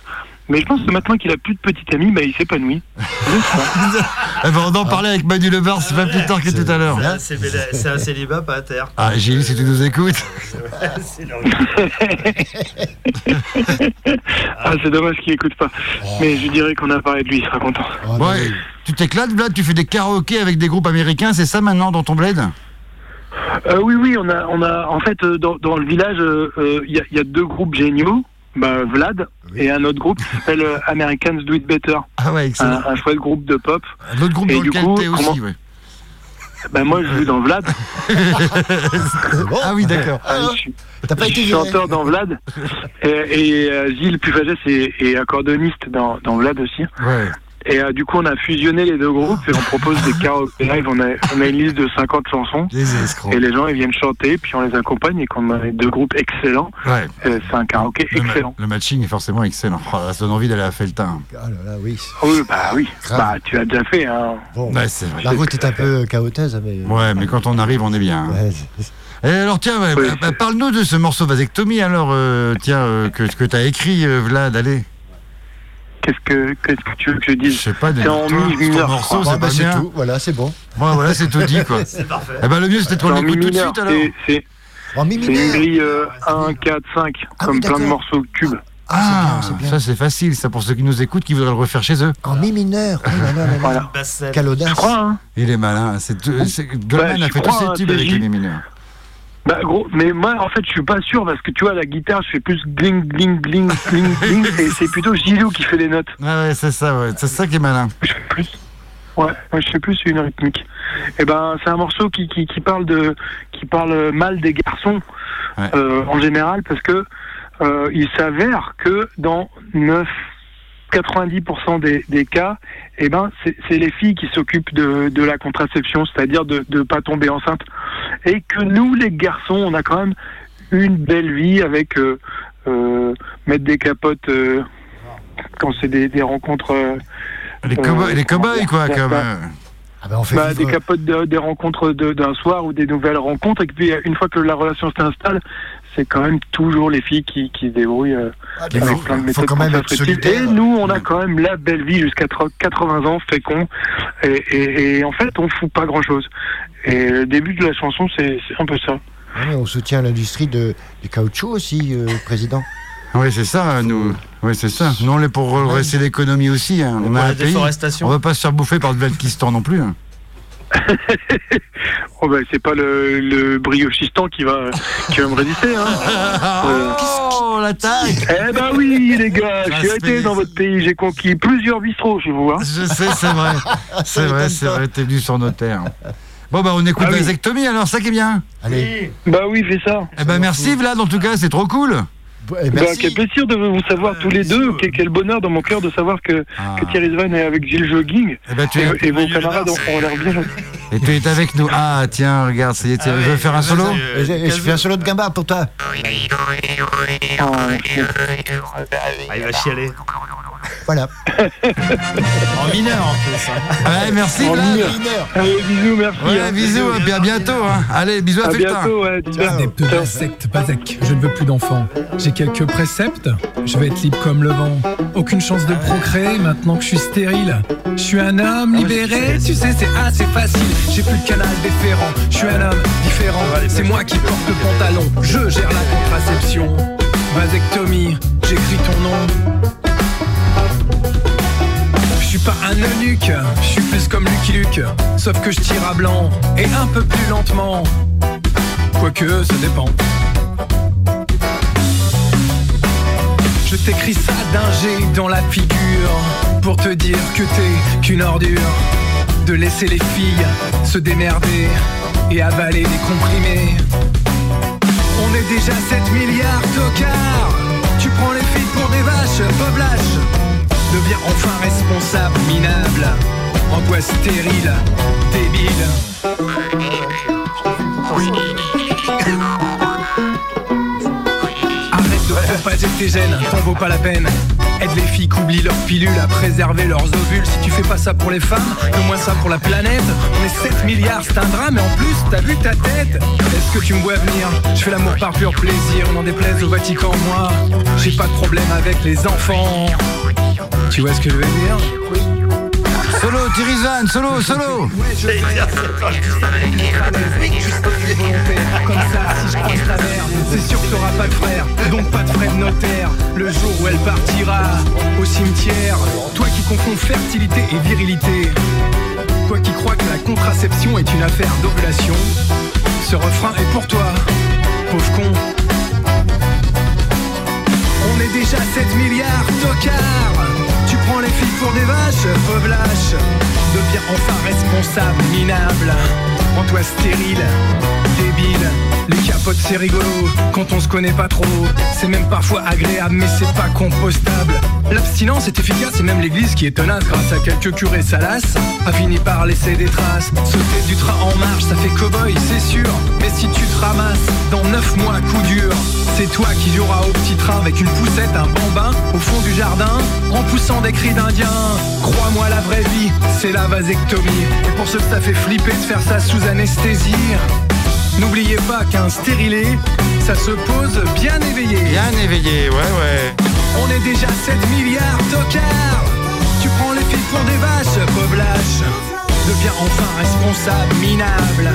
Mais je pense que maintenant qu'il a plus de petite amie, bah, il s'épanouit. eh ben, On en parlait avec Manu Lebar, c'est pas plus tard que tout à l'heure. Ah, C'est un célibat pas à terre. Ah Gilles, si tu nous écoutes. Ah, c'est dommage qu'il écoute pas. Mais je dirais qu'on a parlé de lui, il sera content. Oh, Ouais, tu t'éclates, Vlad, tu fais des karaokés avec des groupes américains, c'est ça maintenant dans ton bled? Euh, oui, oui, on a, on a, en fait, euh, dans, dans le village, euh, euh, il y, a, il y a deux groupes géniaux bah, Vlad et un autre groupe qui s'appelle Americans Do It Better. Ah ouais, Un, excellent. un chouette groupe de pop. L'autre groupe Et dans du lequel coup, t'es aussi, comment- ouais. Bah, moi, je joue dans Vlad. Bon, Ah oui, d'accord. Ah, je suis T'as pas je été suis chanteur dans Vlad. Et, et Gilles Pufagès est, est accordoniste dans, dans Vlad aussi. Ouais. Et euh, du coup, on a fusionné les deux groupes et on propose des karaoké live. On a, on a une liste de 50 chansons. Et les gens, ils viennent chanter, puis on les accompagne. Et quand on a les deux groupes excellents, Ouais. euh, c'est un karaoké Le, ma- excellent. le matching est forcément excellent. Oh, ça donne envie d'aller à Feltin. Ah là là, oui. Oui, bah oui. Bah, tu l'as déjà fait, hein. Bon, c'est vrai. la route est un peu chaoteuse, mais. Ouais, mais quand on arrive, on est bien. Ouais, Et alors, tiens, bah, Oui. bah, parle-nous de ce morceau Vasectomie, alors, euh, tiens, euh, que, que t'as écrit, euh, Vlad, allez. Qu'est-ce que, qu'est-ce que tu veux que je Je dise sais pas, C'est en mi mineur, morceau, Bon, c'est bah, pas c'est bien. tout, voilà, c'est bon. Ouais, voilà, c'est tout dit, quoi. C'est parfait. Eh ben, le mieux, c'était de en mi l'écoute tout de suite, alors. C'est- C'est En mi c'est une mineur. grille euh, 1, 4, 5, Ah comme oui, plein de d'accord. morceaux cubes. Ah, c'est bien, c'est bien. ça, c'est facile, ça, pour ceux qui nous écoutent, qui voudraient le refaire chez eux. En mi mineur. Oh là là là là. Voilà. Quelle audace. Je crois, hein Il est malin. C'est, c'est- Goldman Bah, a je fait tous crois, ses hein, tubes c'est avec J. les mineurs. Bah gros, mais moi en fait je suis pas sûr parce que tu vois la guitare je fais plus gling gling gling gling gling et c'est plutôt Gilou qui fait les notes. Ouais, ouais, c'est ça, ouais. C'est ça qui est malin. Je fais plus. Ouais, moi je fais plus une rythmique. Et ben c'est un morceau qui, qui, qui parle de qui parle mal des garçons Ouais. euh, en général parce que euh, il s'avère que dans 9 90% des, des cas, eh ben, c'est les filles qui s'occupent de, de la contraception, c'est-à-dire de ne pas tomber enceinte. Et que nous, les garçons, on a quand même une belle vie avec euh, euh, mettre des capotes euh, quand c'est des, des rencontres. euh, Les cow-boys, quoi, comme. bah, euh, Ah ben, on fait bah, vivre- des capotes de- des rencontres de- d'un soir ou des nouvelles rencontres. Et puis, une fois que la relation s'installe, c'est quand même toujours les filles qui, qui se débrouillent euh, Ah, avec faut- plein de faut méthodes quand même. Et nous, on a quand même la belle vie jusqu'à tro- 80 ans, fécond. Et, et, et en fait, on fout pas grand-chose. Et le début de la chanson, c'est un peu ça. Mais on soutient l'industrie de, du caoutchouc aussi, euh, président. Oui, c'est ça, nous. Oui, c'est ça. Nous, on est pour redresser l'économie aussi. hein. On a la pays. déforestation. On va pas se faire bouffer par le Velkistan non plus. hein. Oh, bah, c'est pas le, le qui va, qui va me résister. Hein. Oh, l'attaque Eh ben oui, les gars, j'ai été dans votre pays, j'ai conquis plusieurs bistrots chez vous. Hein. Je sais, c'est vrai. C'est vrai, c'est vrai, t'es venu sur nos terres. Bon, bah, on écoute Ah oui. alors, ça qui est bien. Allez. Bah oui, fais ça. Eh ben, merci, Vlad, en tout cas, c'est trop cool. Bon, eh, Bah, quel plaisir de vous savoir tous les deux. Quel, quel bonheur dans mon cœur de savoir que, Ah. que Thierry Svan est avec Gilles Jogging. Eh ben, tu Et, es, et vos camarades ont, l'air bien et tu es avec nous. Ah, tiens, regarde, ça y est, tu veux faire un solo je fais un solo de gamba pour toi. Ah, il va chialer. Voilà. En mineur en plus. hein. Ouais, merci, En mineur. Allez, bisous, merci. Ouais, hein. bisous, et puis à bientôt. hein. Allez, bisous à À Feltin. bientôt, ouais, secte Bazek, je ne veux plus d'enfants. J'ai quelques préceptes, je vais être libre comme le vent. Aucune chance de procréer maintenant que je suis stérile. Je suis un homme libéré, tu sais, c'est assez facile. J'ai plus de canal déférent, je suis un homme différent. C'est moi qui porte le pantalon, je gère la contraception. Vasectomie, j'écris ton nom. Pas un eunuque, je suis plus comme Lucky Luke. Sauf que je tire à blanc et un peu plus lentement. Quoique, ça dépend. Je t'écris ça d'un G dans la figure pour te dire que t'es qu'une ordure. De laisser les filles se démerder et avaler les comprimés. On est déjà 7 milliards tocards. Tu prends les filles pour des vaches, Bob Lash. Deviens enfin responsable, minable. Angoisse stérile, débile. Arrête de propager tes gènes, t'en vaut pas la peine. Aide les filles qui oublient leurs pilules à préserver leurs ovules. Si tu fais pas ça pour les femmes, fais moins ça pour la planète. On est 7 milliards, c'est un drame, et en plus, t'as vu ta tête Est-ce que tu me vois venir? Je fais l'amour par pur plaisir, n'en déplaise au Vatican, moi. J'ai pas de problème avec les enfants. Tu vois ce que je veux dire Solo, Thierry Zan, solo, solo. Comme ça, si je croise ta mère, c'est sûr que t'auras pas de frère, donc pas de frais de notaire. Le jour où elle partira au cimetière, toi qui confonds fertilité et virilité, toi qui crois que la contraception est une affaire d'ovulation, ce refrain est pour toi, pauvre con. On On est déjà 7 milliards tocards. Pour des vaches, lâche. Deviens enfin responsable, minable. En toi stérile, débile. Les capotes c'est rigolo quand on se connaît pas trop. C'est même parfois agréable mais c'est pas compostable. L'abstinence est efficace et même l'église qui est tenace grâce à quelques curés salaces a fini par laisser des traces. Sauter du train en marche ça fait cow-boy c'est sûr. Mais si tu te ramasses dans 9 mois coup dur, c'est toi qui joueras au petit train avec une poussette, un bambin au fond du jardin en poussant des cris d'indiens. Crois-moi la vraie vie, c'est la vasectomie. Et pour ceux que ça fait flipper de faire ça sous anesthésie. N'oubliez pas qu'un stérilé, ça se pose bien éveillé. Bien éveillé, ouais, ouais. On est déjà 7 milliards tocards. Tu prends les filles pour des vaches, lâche. Deviens enfin responsable, minable.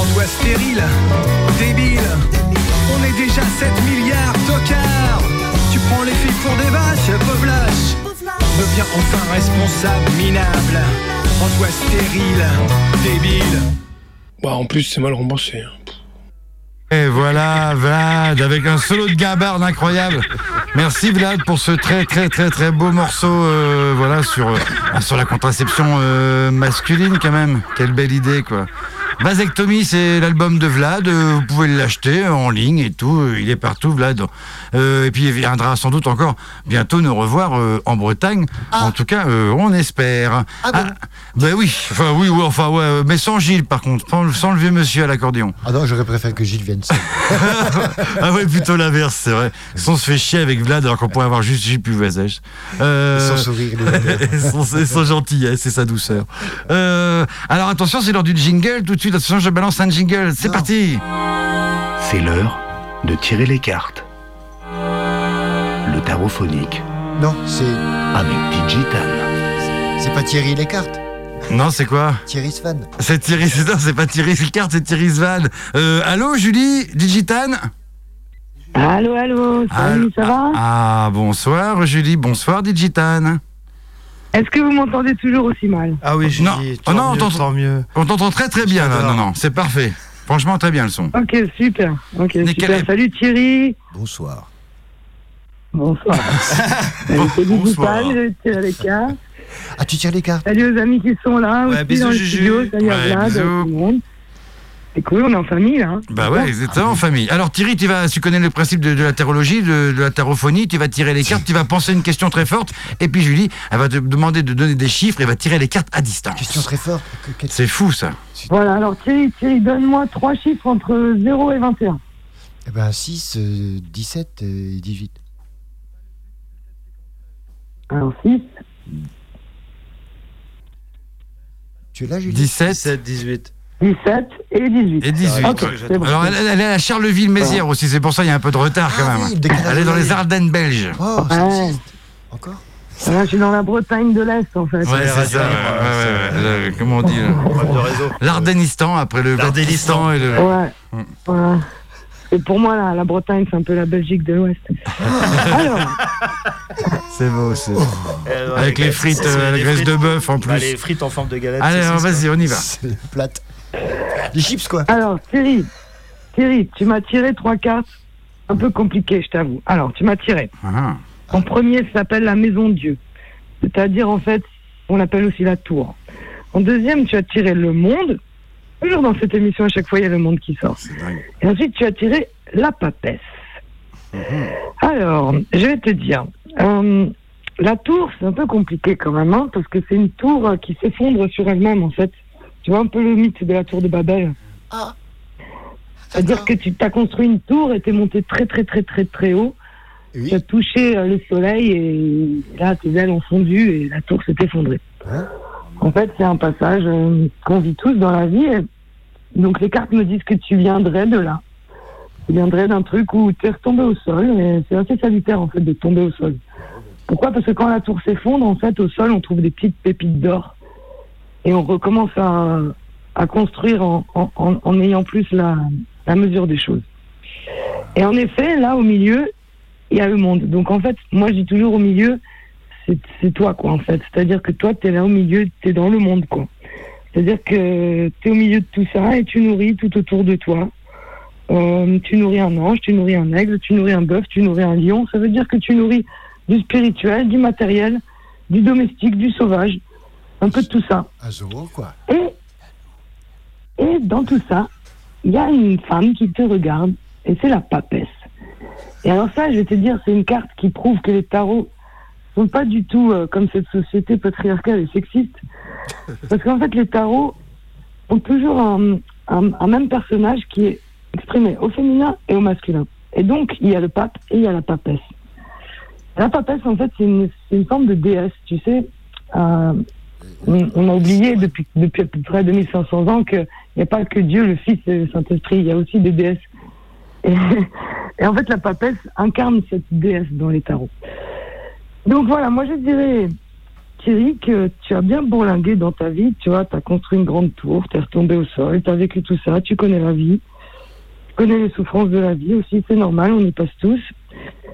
En toi stérile, débile. On est déjà 7 milliards tocards. Tu prends les filles pour des vaches, lâche. Deviens enfin responsable, minable. En toi stérile, débile. Bah, en plus, c'est mal remboursé. hein. Et voilà, Vlad, avec un solo de gabarde incroyable. Merci Vlad pour ce très très très très beau morceau, euh, voilà sur euh, sur la contraception euh, masculine quand même. Quelle belle idée quoi. Vasectomie, c'est l'album de Vlad. euh, vous pouvez l'acheter en ligne et tout. euh, Il est partout, Vlad. Euh, et puis il viendra sans doute encore bientôt nous revoir euh, en Bretagne. En tout cas, euh, on espère. Ah bon ben oui. Enfin oui, oui, enfin ouais, mais sans Gilles par contre, sans, sans le vieux monsieur à l'accordéon. Ah non, j'aurais préféré que Gilles vienne seul. ah ouais, plutôt l'inverse, c'est vrai. Si on se fait chier avec Vlad alors qu'on pourrait avoir juste Gilles Puvazèche. Euh... Sans sourire, et son, et son gentillesse et sa douceur. Euh, alors attention, c'est l'heure du jingle. Tout de suite, attention, je balance un jingle. C'est parti. C'est l'heure de tirer les cartes. Le tarot phonique Non, c'est avec Digital. c'est pas Thierry les cartes. Non, c'est quoi Thierry Svan. C'est Thierry, c'est non, c'est pas Thierry Ricard, c'est Thierry Svan. Euh, allô, Julie, Digitan Allô, allô, salut, ça va Ah, bonsoir, Julie, bonsoir, Digitan. Est-ce que vous m'entendez toujours aussi mal Ah oui, Non, Julie, oh tant non, mieux, t'entends- tant mieux. On t'entend très très bien là. Non, non, c'est parfait. Franchement, très bien le son. Ok, super. Ok, Nickel. super. Salut Thierry. Bonsoir. Bonsoir. Salut, c'est Bonsoir. Je tire les cartes. Ah, tu tires les cartes Salut aux amis qui sont là, Ouais, aussi bisous, dans le Juju. studio. Salut à Vlad, bisous. tout le monde. C'est cool, on est en famille là. hein. Bah ouais, exactement, en famille. Alors Thierry, tu vas, tu connais le principe de, de la tarologie, de, de la tarophonie, tu vas tirer les cartes, tu vas penser une question très forte, et puis Julie, elle va te demander de donner des chiffres, et va tirer les cartes à distance. Question très forte. Que- que- C'est fou ça. Voilà, alors Thierry, Thierry donne-moi trois chiffres entre 0 et 21. Eh ben 6, euh, 17 et 18. Alors 6, Tu es là, Julie? 17 17, 18. 17 et 18. et 18. Ok, c'est bon. Alors elle, elle est à Charleville-Mézières aussi, c'est pour ça qu'il y a un peu de retard quand Ah même. oui, elle est dans les Ardennes belges. Oh, Ouais. Encore Là, je suis dans la Bretagne de l'Est en fait. Ouais, c'est ça. ouais, ouais, ouais, le- comment on dit. L'Ardennistan après le L'Ardennistan. Batistan et le. Ouais. Voilà. Et pour moi, là, la Bretagne, c'est un peu la Belgique de l'Ouest. Alors, C'est beau, c'est. Eh, ouais, Avec les frites, euh, la graisse frites. de bœuf en Bah, plus. les frites en forme de galette. Allez, vas-y, on y va. C'est plate. Les chips, quoi. alors Thierry, Thierry, tu m'as tiré trois cartes un peu compliquées, je t'avoue. Alors, tu m'as tiré. Ah. En premier, ça s'appelle la maison de Dieu. C'est-à-dire, en fait, on l'appelle aussi la tour. En deuxième, tu as tiré le monde. Toujours dans cette émission, à chaque fois, il y a le monde qui sort. Et ensuite, tu as tiré la papesse. Alors, je vais te dire, euh, la tour, c'est un peu compliqué quand même, hein, parce que c'est une tour euh, qui s'effondre sur elle-même, en fait. Tu vois un peu le mythe de la tour de Babel Ah. C'est-à-dire que tu t'as construit une tour et t'es monté très très très très très haut. Oui. Tu as touché euh, le soleil et là tes ailes ont fondu et la tour s'est effondrée. Hein en fait, c'est un passage euh, qu'on vit tous dans la vie. et donc les cartes me disent que tu viendrais de là. Tu viendrais d'un truc où tu es retombé au sol et c'est assez salutaire en fait de tomber au sol. Pourquoi? Parce que quand la tour s'effondre, en fait, au sol, on trouve des petites pépites d'or et on recommence à, à construire en, en, en- ayant plus la, la mesure des choses. Et en effet, là, au milieu, il y a le monde. Donc, en fait, moi, je dis toujours au milieu, c'est c'est toi, quoi, en fait. C'est-à-dire que toi, tu es là au milieu, tu es dans le monde, quoi. C'est-à-dire que tu es au milieu de tout ça et tu nourris tout autour de toi euh, tu nourris un ange, tu nourris un aigle, tu nourris un bœuf, tu nourris un lion. Ça veut dire que tu nourris du spirituel, du matériel, du domestique, du sauvage, un peu de tout ça. Un zoo, quoi. Et, et dans tout ça, il y a une femme qui te regarde, et c'est la papesse. Et alors ça, je vais te dire, c'est une carte qui prouve que les tarots sont pas du tout euh, comme cette société patriarcale et sexiste. Parce qu'en fait, les tarots ont toujours un, un- un même personnage qui est exprimé au féminin et au masculin. Et donc, il y a le pape et il y a la papesse. La papesse, en fait, c'est une, une forme de déesse, tu sais. Euh, on, a oublié depuis, depuis à peu près 2500 ans qu'il n'y a pas que Dieu, le Fils et le Saint-Esprit, il y a aussi des déesses. Et, et en fait, la papesse incarne cette déesse dans les tarots. Donc voilà, moi je dirais, Thierry, que tu as bien bourlingué dans ta vie, tu vois, tu as construit une grande tour, tu es retombé au sol, tu as vécu tout ça, tu connais la vie, tu connais les souffrances de la vie aussi, c'est normal, on y passe tous.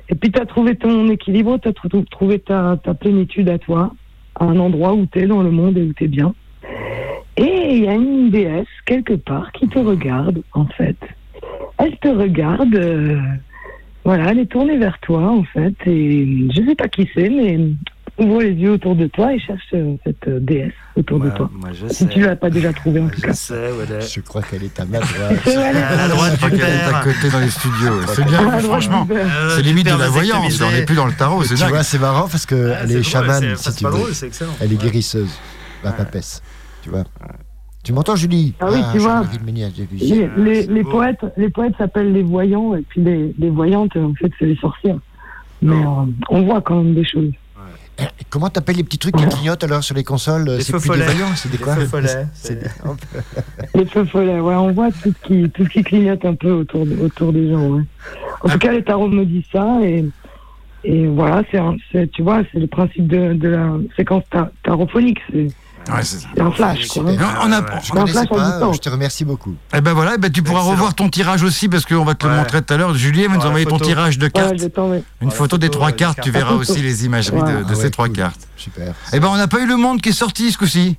Et puis tu as trouvé ton équilibre, tu as trouvé ta, ta plénitude à toi, un endroit où tu es dans le monde et où tu es bien. Et il y a une déesse quelque part qui te regarde, en fait. Elle te regarde, euh, voilà, elle est tournée vers toi, en fait, et je sais pas qui c'est, mais ouvre les yeux autour de toi et cherche euh, cette euh, déesse autour de toi. Moi, je Si sais. tu l'as pas déjà trouvée, en tout Je cas. sais, ouais. Je crois qu'elle est à ma droite. Est- À la droite Je crois qu'elle est à côté dans les studios. C'est bien, droite franchement. Euh, C'est limite de la voyance. On n'est plus dans le tarot, c'est Tu dingue. vois, c'est marrant parce Ah, qu'elle c'est est drôle, chamane, c'est- si tu pas veux. drôle, c'est excellent. Elle est Ouais. guérisseuse, la papesse. Tu vois Tu m'entends, Julie? Ah oui, tu vois. Les, les, c'est les beau. poètes, les poètes s'appellent les voyants et puis les, les voyantes, en fait, c'est les sorcières. Mais euh, on voit quand même des choses. Comment t'appelles les petits trucs qui clignotent alors sur les consoles Les C'est feux plus des follets. c'est des Les quoi feux follets, C'est. Les feux follets, ouais, on voit tout ce qui, tout ce qui clignote un peu autour, de- autour des gens, ouais. En tout cas, les tarots me disent ça et, et voilà, c'est, tu vois, c'est le principe de, de la séquence ta- tarophonique. C'est, Ouais, c'est un flash, quoi. hein. Non, on a, Je connaissais pas, te remercie beaucoup. Eh ben voilà, eh ben tu pourras Excellent. revoir ton tirage aussi parce qu'on va te le montrer tout à l'heure. Julie va nous envoyer ton tirage de cartes. Une photo des trois cartes, tu verras aussi les imageries de, Ouais. de Ah ces trois cool. cartes. Super. Eh ben on n'a pas eu le monde qui est sorti ce coup-ci.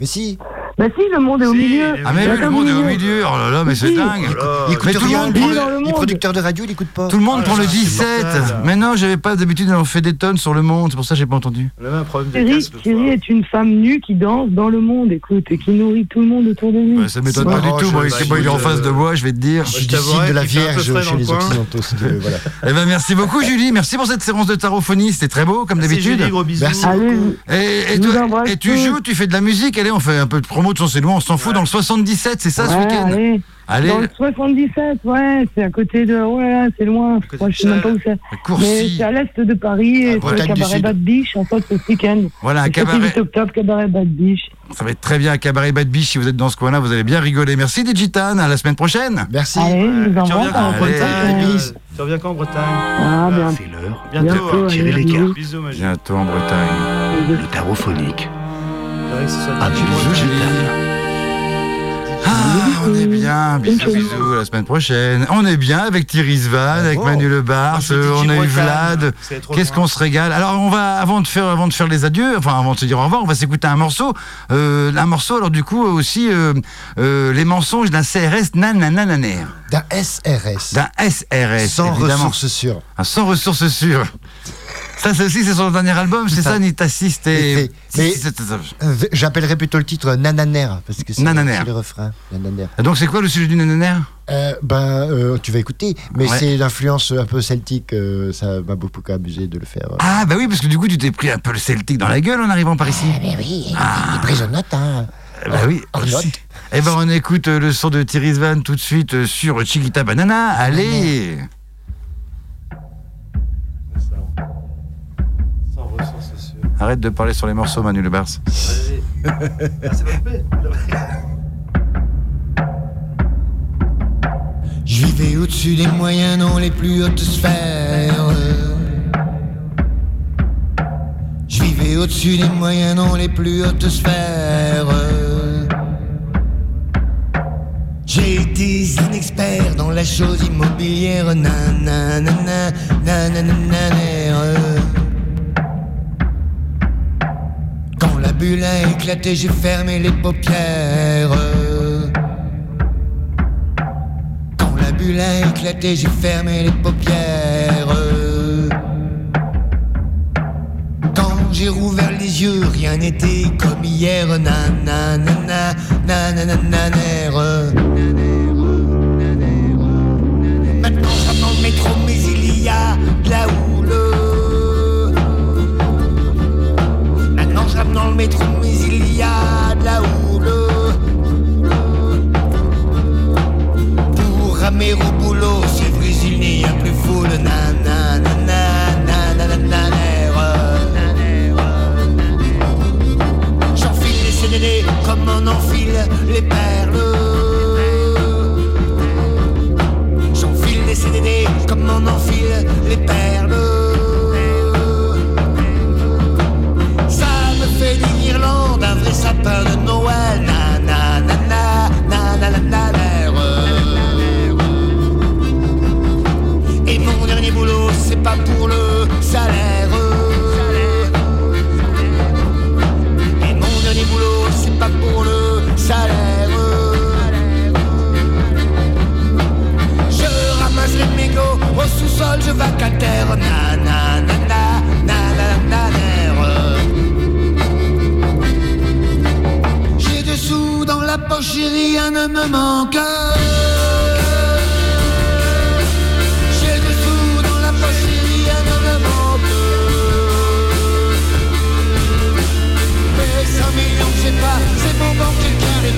Mais si, Bah si, le monde est au Si, milieu. Ah mais oui, le monde est au milieu. Oh là là, mais c'est Si. dingue. Oh, il écoute Mais tout le rien. monde prend le- les producteurs de radio, il écoute pas. Tout le monde Oh prend là le là, c'est 17. mortel. Mais non, j'avais pas d'habitude, on fait des tonnes sur le monde. C'est pour ça que j'ai pas entendu. On avait un problème de Thierry, casque. est une femme nue qui danse dans le monde, écoute, et qui nourrit tout le monde autour de lui. Ouais, ça m'étonne pas du marrant, tout. je- bah, bon, il est en écoute, face de euh, moi, je vais te dire. Je suis du de la qu'il fait un peu Vierge frais chez le les coin. Occidentaux. voilà. Eh ben merci beaucoup Julie, merci pour cette séance de tarophonie, c'était très beau comme Merci, d'habitude. Julie, gros bisous. Merci. Allez, Et, et Je vous toi- embrasse et tu tous. joues, tu fais de la musique, allez on fait un peu de promo de c'est loin, on s'en fout dans le 77, c'est ça ce ouais, week-end allez. Allez, Dans le 77, ouais, c'est à côté de. Là, c'est loin. Moi, de je sais même pas où c'est. Mais c'est à l'est de Paris, et sur le cabaret. Bad Beach, en fait, ce week-end. voilà un cabaret, 18 octobre, cabaret Bad Beach. ça va être très bien un cabaret Bad Beach si vous êtes dans ce coin-là, vous allez bien rigoler. Merci Digitan, à la semaine prochaine. Merci. Allez, je vous Tu embrasse. reviens quand en Allez, Bretagne Tu reviens quand en Bretagne Ah, bien. C'est l'heure Bientôt. Bientôt, hein. tirer les Julie. Bientôt en Bretagne. le tarophonique. Gitane. Ah, on est bien, bisous Bisous. à la semaine prochaine. On est bien avec Thierry Svan, avec. Manu Le Bars, on a eu Vlad. Qu'est-ce qu'on se régale? Alors on va avant de faire avant de faire les adieux, enfin avant de se dire au revoir, on va s'écouter un morceau, euh, un morceau. Alors du coup aussi euh, euh, les mensonges d'un CRS nananananer, D'un SRS. d'un SRS Sans évidemment, ressources sûres. Un sans ressources sûres. Ça c'est aussi c'est son dernier album, c'est ça, Nitassiste et Euh, J'appellerais plutôt le titre Nananer, parce que c'est le refrain. Nananer. Donc c'est quoi le sujet du nananer? Euh, ben, euh, tu vas écouter, mais Ouais. c'est l'influence un peu celtique, euh, ça m'a beaucoup amusé de le faire. Ah bah oui parce que du coup tu t'es pris un peu le celtique dans la gueule en arrivant par ici. mais oui, il prisonnote, hein. Eh ben oui. Ornotte. Eh ben on écoute le son de Thierry Svan tout de suite sur Chiquita Banana. Allez Arrête de parler sur les morceaux Manu Le Bars. Ah. Je vivais au-dessus des moyens dans les plus hautes sphères. Je vivais au-dessus des moyens dans les plus hautes sphères. J'ai été un expert dans la chose immobilière. Nananana, nananana. Quand bulle a éclaté, j'ai fermé les paupières. Quand la bulle a éclaté, j'ai fermé les paupières. Quand j'ai rouvert les yeux, rien n'était comme hier. Nanana, nanana, nanana. Maintenant je rentre dans le métro, mais il y a de la houle. Dans le métro, mais il y a de la houle. Pour ramer au boulot, c'est vrai, il n'y a plus foule. J'enfile les CDD comme on enfile les perles. J'enfile les CDD comme on enfile les perles. De Noël. Na, na, na, na, na, na, na, Et mon dernier boulot, c'est pas pour le salaire. Et mon dernier boulot, c'est pas pour le salaire. Je ramasse les mégots au sous-sol, je vacataire. Na na na rien ne me manque. J'ai sous dans la poche, rien me manque. Mais 100 millions, je sais pas, c'est mon banquier qui les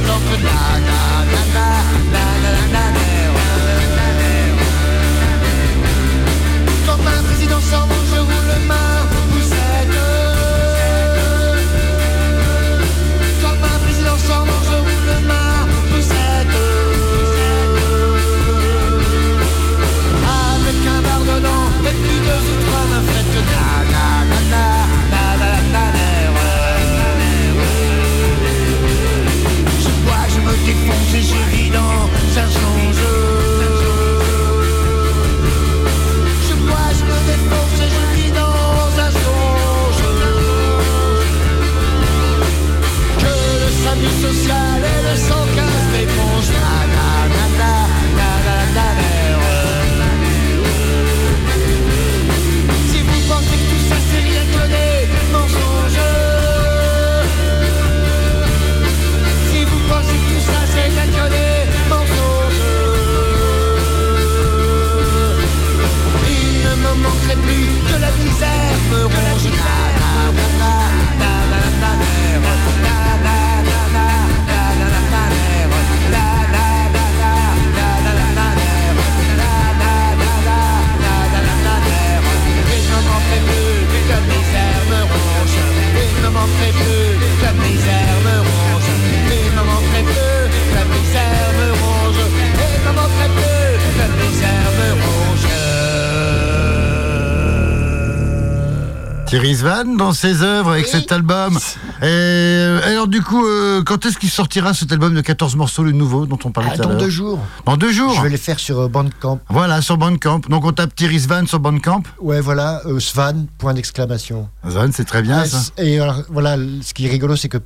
Thierry Svan dans ses œuvres avec cet album. Et euh, alors du coup, euh, quand est-ce qu'il sortira cet album de 14 morceaux, le nouveau dont on parlait Ah, tout à dans deux jours. Dans deux jours Je vais les faire sur euh, Bandcamp. Voilà, sur Bandcamp. Donc on tape Thierry Svan sur Bandcamp. Ouais, voilà, euh, Svan, point d'exclamation. Svan, c'est très bien Ah, ça. Et alors, voilà, ce qui est rigolo, c'est que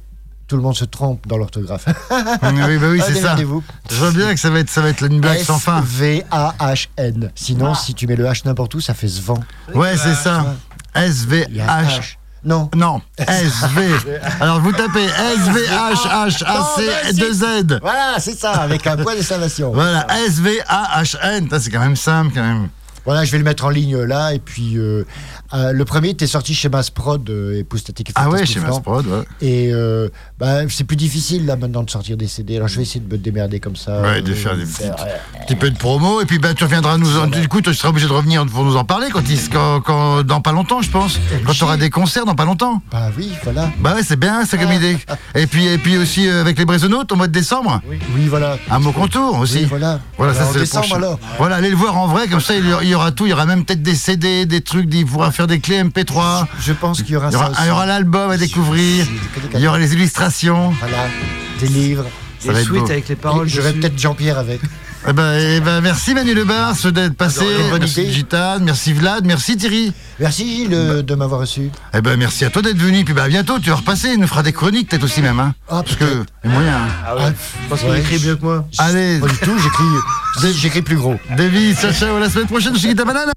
tout le monde se trompe dans l'orthographe. oui, bah oui, Ah, c'est ça. Je vois bien que ça va être, ça va être une blague sans fin. S-V-A-H-N. Sinon, si tu mets le H n'importe où, ça fait Svan. Ouais, c'est ça. S-V-H. Non. Non, S-V. Alors vous tapez S-V-H-H-A-C-2-Z. Voilà, c'est ça, avec un point d'exclamation. Voilà, S-V-A-H-N. C'est quand même simple, quand même. Voilà, je vais le mettre en ligne là. Et puis, euh, euh, le premier était sorti chez Masprod, euh, Épouse Statique et Ah ouais, chez. Masprod, ouais. Et euh, bah, c'est plus difficile là maintenant de sortir des CD. Alors je vais essayer de me démerder comme ça. Ouais, de euh, faire des faire, petites- euh, petit peu de promo et puis bah, tu reviendras nous en... du coup tu seras obligé de revenir pour nous en parler quand, il... quand, quand- dans pas longtemps je pense quand tu auras des concerts dans pas longtemps Bah oui voilà bah ouais c'est bien c'est comme Ah. idée et puis et puis aussi euh, avec les Brésonautes au mois de décembre oui, voilà. un mot contour aussi Oui, voilà. voilà Alors, ça c'est le décembre, prochain. alors. voilà allez le voir en vrai comme ça il y aura- il y aura tout il y aura même peut-être des CD des trucs il pourra faire des clés MP3 Je pense qu'il y aura il y aura, ça aussi. il y aura l'album à découvrir il y aura les illustrations Voilà, des livres. Ça va être beau. Et J'aurai peut-être Jean-Pierre avec. Eh ben, eh ben, merci Manu Lebars d'être passé. Merci idée. Gitane, merci Vlad, merci Thierry. Merci Gilles euh, de m'avoir reçu. Eh ben, merci à toi d'être venu. Puis bah, à bientôt, tu vas repasser. Il nous fera des chroniques peut-être aussi même. Hein. Ah, Parce que, les moyens. hein. Ah ouais. Je pense qu'il écrit mieux que moi. Allez, Pas du tout, j'écris, j'écris plus gros. David, ciao, ciao, à la semaine prochaine chez Guita Banane.